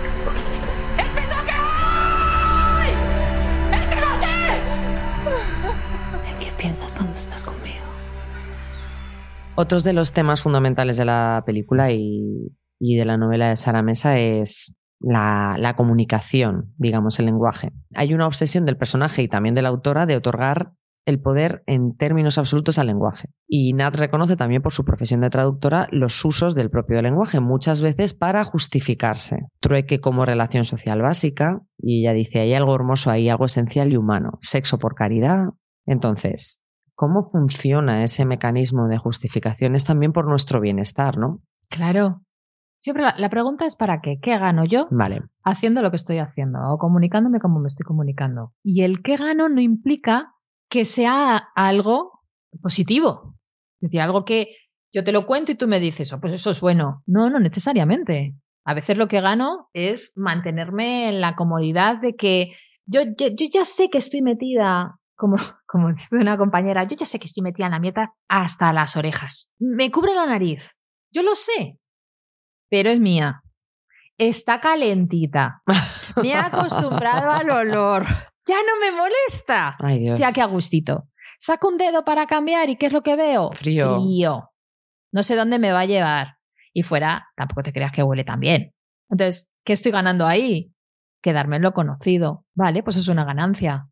Otros de los temas fundamentales de la película y, de la novela de Sara Mesa es la, la, comunicación, digamos, el lenguaje. Hay una obsesión del personaje y también de la autora de otorgar el poder en términos absolutos al lenguaje. Y Nat reconoce también por su profesión de traductora los usos del propio lenguaje, muchas veces para justificarse. Trueque como relación social básica, y ella dice, hay algo hermoso ahí, algo esencial y humano, sexo por caridad. Entonces, ¿cómo funciona ese mecanismo de justificación? Es también por nuestro bienestar, ¿no? Claro. Siempre la, la pregunta es para qué. ¿Qué gano yo? Vale. Haciendo lo que estoy haciendo o comunicándome como me estoy comunicando. Y el qué gano no implica que sea algo positivo. Es decir, algo que yo te lo cuento y tú me dices, oh, pues eso es bueno. No, no necesariamente. A veces lo que gano es mantenerme en la comodidad de que yo, yo, ya sé que estoy metida, como, como dice una compañera, yo ya sé que estoy metida en la mierda hasta las orejas. Me cubre la nariz. Yo lo sé, pero es mía. Está calentita. Me he acostumbrado al olor ya no me molesta. Ay, Dios. Ya que a gustito. Saco un dedo para cambiar y ¿qué es lo que veo? Frío. Frío. No sé dónde me va a llevar. Y fuera, tampoco te creas que huele tan bien. Entonces, ¿qué estoy ganando ahí? Quedarme en lo conocido. Vale, pues es una ganancia.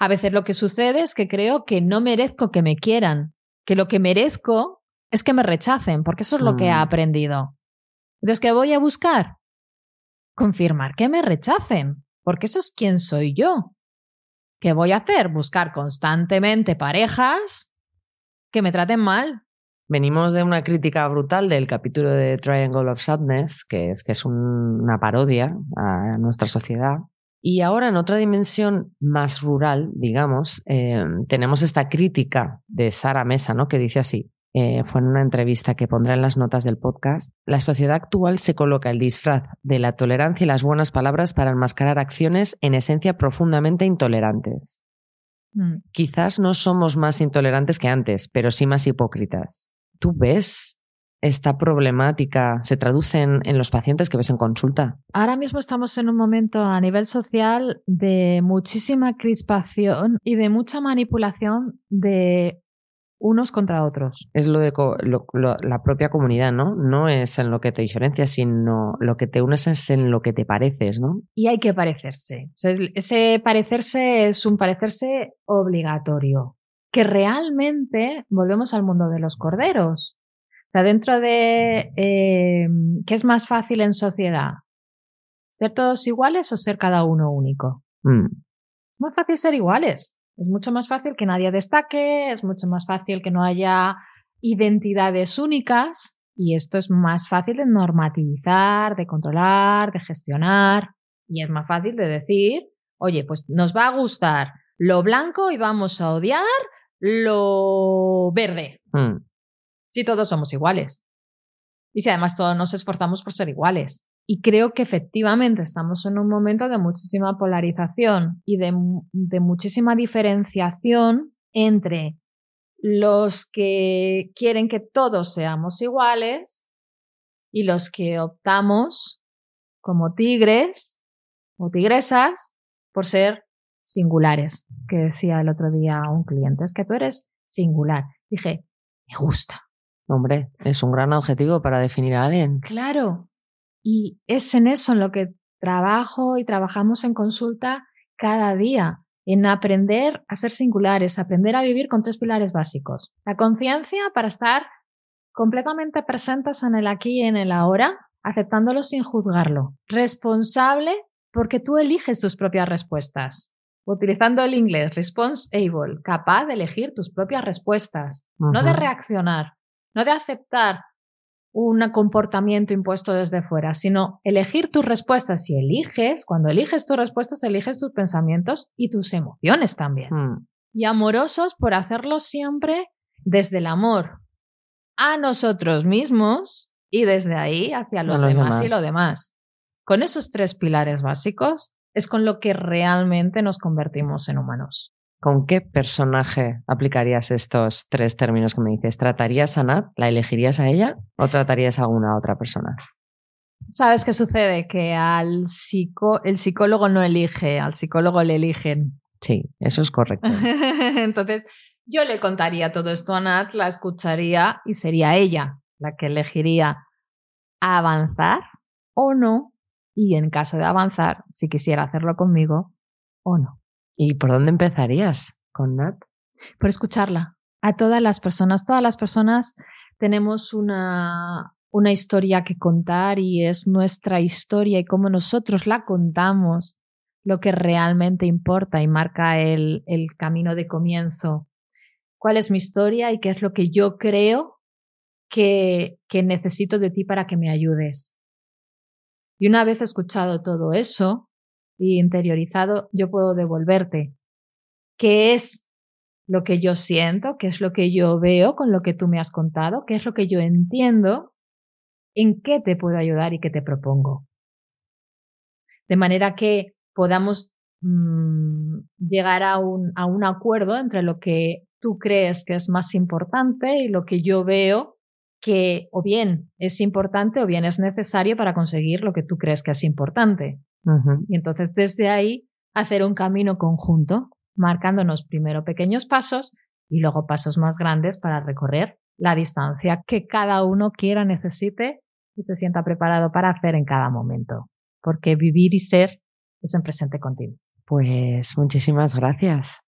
A veces lo que sucede es que creo que no merezco que me quieran, que lo que merezco es que me rechacen, porque eso es lo que he mm. aprendido. Entonces, ¿qué voy a buscar? Confirmar que me rechacen porque eso es quién soy yo. ¿Qué voy a hacer? Buscar constantemente parejas que me traten mal. Venimos de una crítica brutal del capítulo de Triangle of Sadness, que es, que es una parodia a nuestra sociedad. Y ahora en otra dimensión más rural, digamos, eh, tenemos esta crítica de Sara Mesa, ¿no? que dice así, eh, fue en una entrevista que pondré en las notas del podcast, la sociedad actual se coloca el disfraz de la tolerancia y las buenas palabras para enmascarar acciones en esencia profundamente intolerantes. Mm. Quizás no somos más intolerantes que antes, pero sí más hipócritas. ¿Tú ves esta problemática se traduce en, en, los pacientes que ves en consulta? Ahora mismo estamos en un momento a nivel social de muchísima crispación y de mucha manipulación de unos contra otros. Es lo de la propia comunidad, ¿no? No es en lo que te diferencias, sino lo que te unes es en lo que te pareces, ¿no? Y hay que parecerse. ese parecerse es un parecerse obligatorio. Que realmente volvemos al mundo de los corderos. O sea, dentro de eh, qué es más fácil en sociedad, ser todos iguales o ser cada uno único. Mm. Es muy fácil ser iguales. Es mucho más fácil que nadie destaque, es mucho más fácil que no haya identidades únicas y esto es más fácil de normativizar, de controlar, de gestionar y es más fácil de decir, oye, pues nos va a gustar lo blanco y vamos a odiar lo verde. Mm. Si todos somos iguales. Y si además todos nos esforzamos por ser iguales. Y creo que efectivamente estamos en un momento de muchísima polarización y de, muchísima diferenciación entre los que quieren que todos seamos iguales y los que optamos como tigres o tigresas por ser singulares, que decía el otro día un cliente, es que tú eres singular. Dije, me gusta. Hombre, es un gran objetivo para definir a alguien. Claro, y es en eso en lo que trabajo y trabajamos en consulta cada día, en aprender a ser singulares, aprender a vivir con tres pilares básicos. La conciencia para estar completamente presentes en el aquí y en el ahora, aceptándolo sin juzgarlo. Responsable porque tú eliges tus propias respuestas. Utilizando el inglés, response able, capaz de elegir tus propias respuestas, no de reaccionar, no de aceptar un comportamiento impuesto desde fuera, sino elegir tus respuestas. Si eliges, cuando eliges tus respuestas, eliges tus pensamientos y tus emociones también. Hmm. Y amorosos por hacerlo siempre desde el amor a nosotros mismos y desde ahí hacia los, demás, y lo demás. Con esos tres pilares básicos es con lo que realmente nos convertimos en humanos. ¿Con qué personaje aplicarías estos tres términos que me dices? ¿Tratarías a Nat? ¿La elegirías a ella? ¿O tratarías a alguna otra persona? ¿Sabes qué sucede? Que al el psicólogo no elige, al psicólogo le eligen. Sí, eso es correcto. Entonces, yo le contaría todo esto a Nat, la escucharía y sería ella la que elegiría avanzar o no, y en caso de avanzar, si quisiera hacerlo conmigo o no. ¿Y por dónde empezarías con Nat? Por escucharla. A todas las personas, todas las personas tenemos una, una historia que contar y es nuestra historia y cómo nosotros la contamos lo que realmente importa y marca el, el camino de comienzo. ¿Cuál es mi historia y qué es lo que yo creo que, que necesito de ti para que me ayudes? Y una vez escuchado todo eso, y interiorizado, yo puedo devolverte. ¿Qué es lo que yo siento? ¿Qué es lo que yo veo con lo que tú me has contado? ¿Qué es lo que yo entiendo? ¿En qué te puedo ayudar y qué te propongo? De manera que podamos mm, llegar a un, a un acuerdo entre lo que tú crees que es más importante y lo que yo veo que o bien es importante o bien es necesario para conseguir lo que tú crees que es importante. Y entonces desde ahí hacer un camino conjunto, marcándonos primero pequeños pasos y luego pasos más grandes para recorrer la distancia que cada uno quiera, necesite y se sienta preparado para hacer en cada momento. Porque vivir y ser es en presente continuo. Pues muchísimas gracias.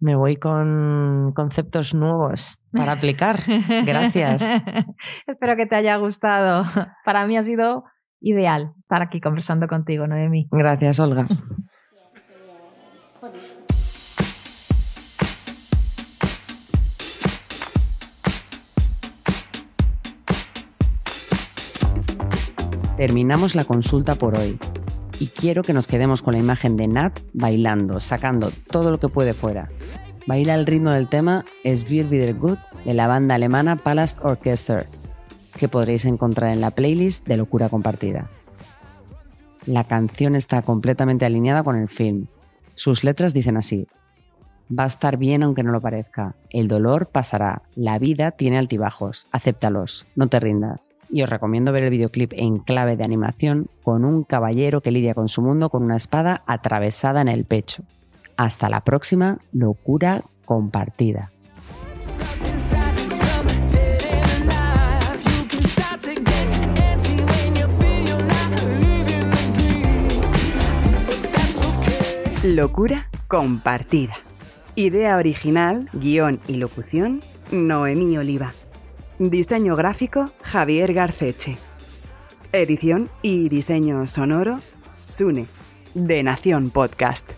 Me voy con conceptos nuevos para aplicar. Gracias. Espero que te haya gustado. Para mí ha sido ideal estar aquí conversando contigo, Noemi. Gracias, Olga. Terminamos la consulta por hoy y quiero que nos quedemos con la imagen de Nat bailando, sacando todo lo que puede fuera. Baila el ritmo del tema Es Wieder Good de la banda alemana Palast Orchestra que podréis encontrar en la playlist de Locura Compartida. La canción está completamente alineada con el film. Sus letras dicen así, Va a estar bien aunque no lo parezca. El dolor pasará. La vida tiene altibajos. Acéptalos. No te rindas. Y os recomiendo ver el videoclip en clave de animación con un caballero que lidia con su mundo con una espada atravesada en el pecho. Hasta la próxima locura compartida. Locura compartida. Idea original, guion y locución, Noemí Oliva. Diseño gráfico, Javier Garceche. Edición y diseño sonoro, Sune, de Nación Podcast.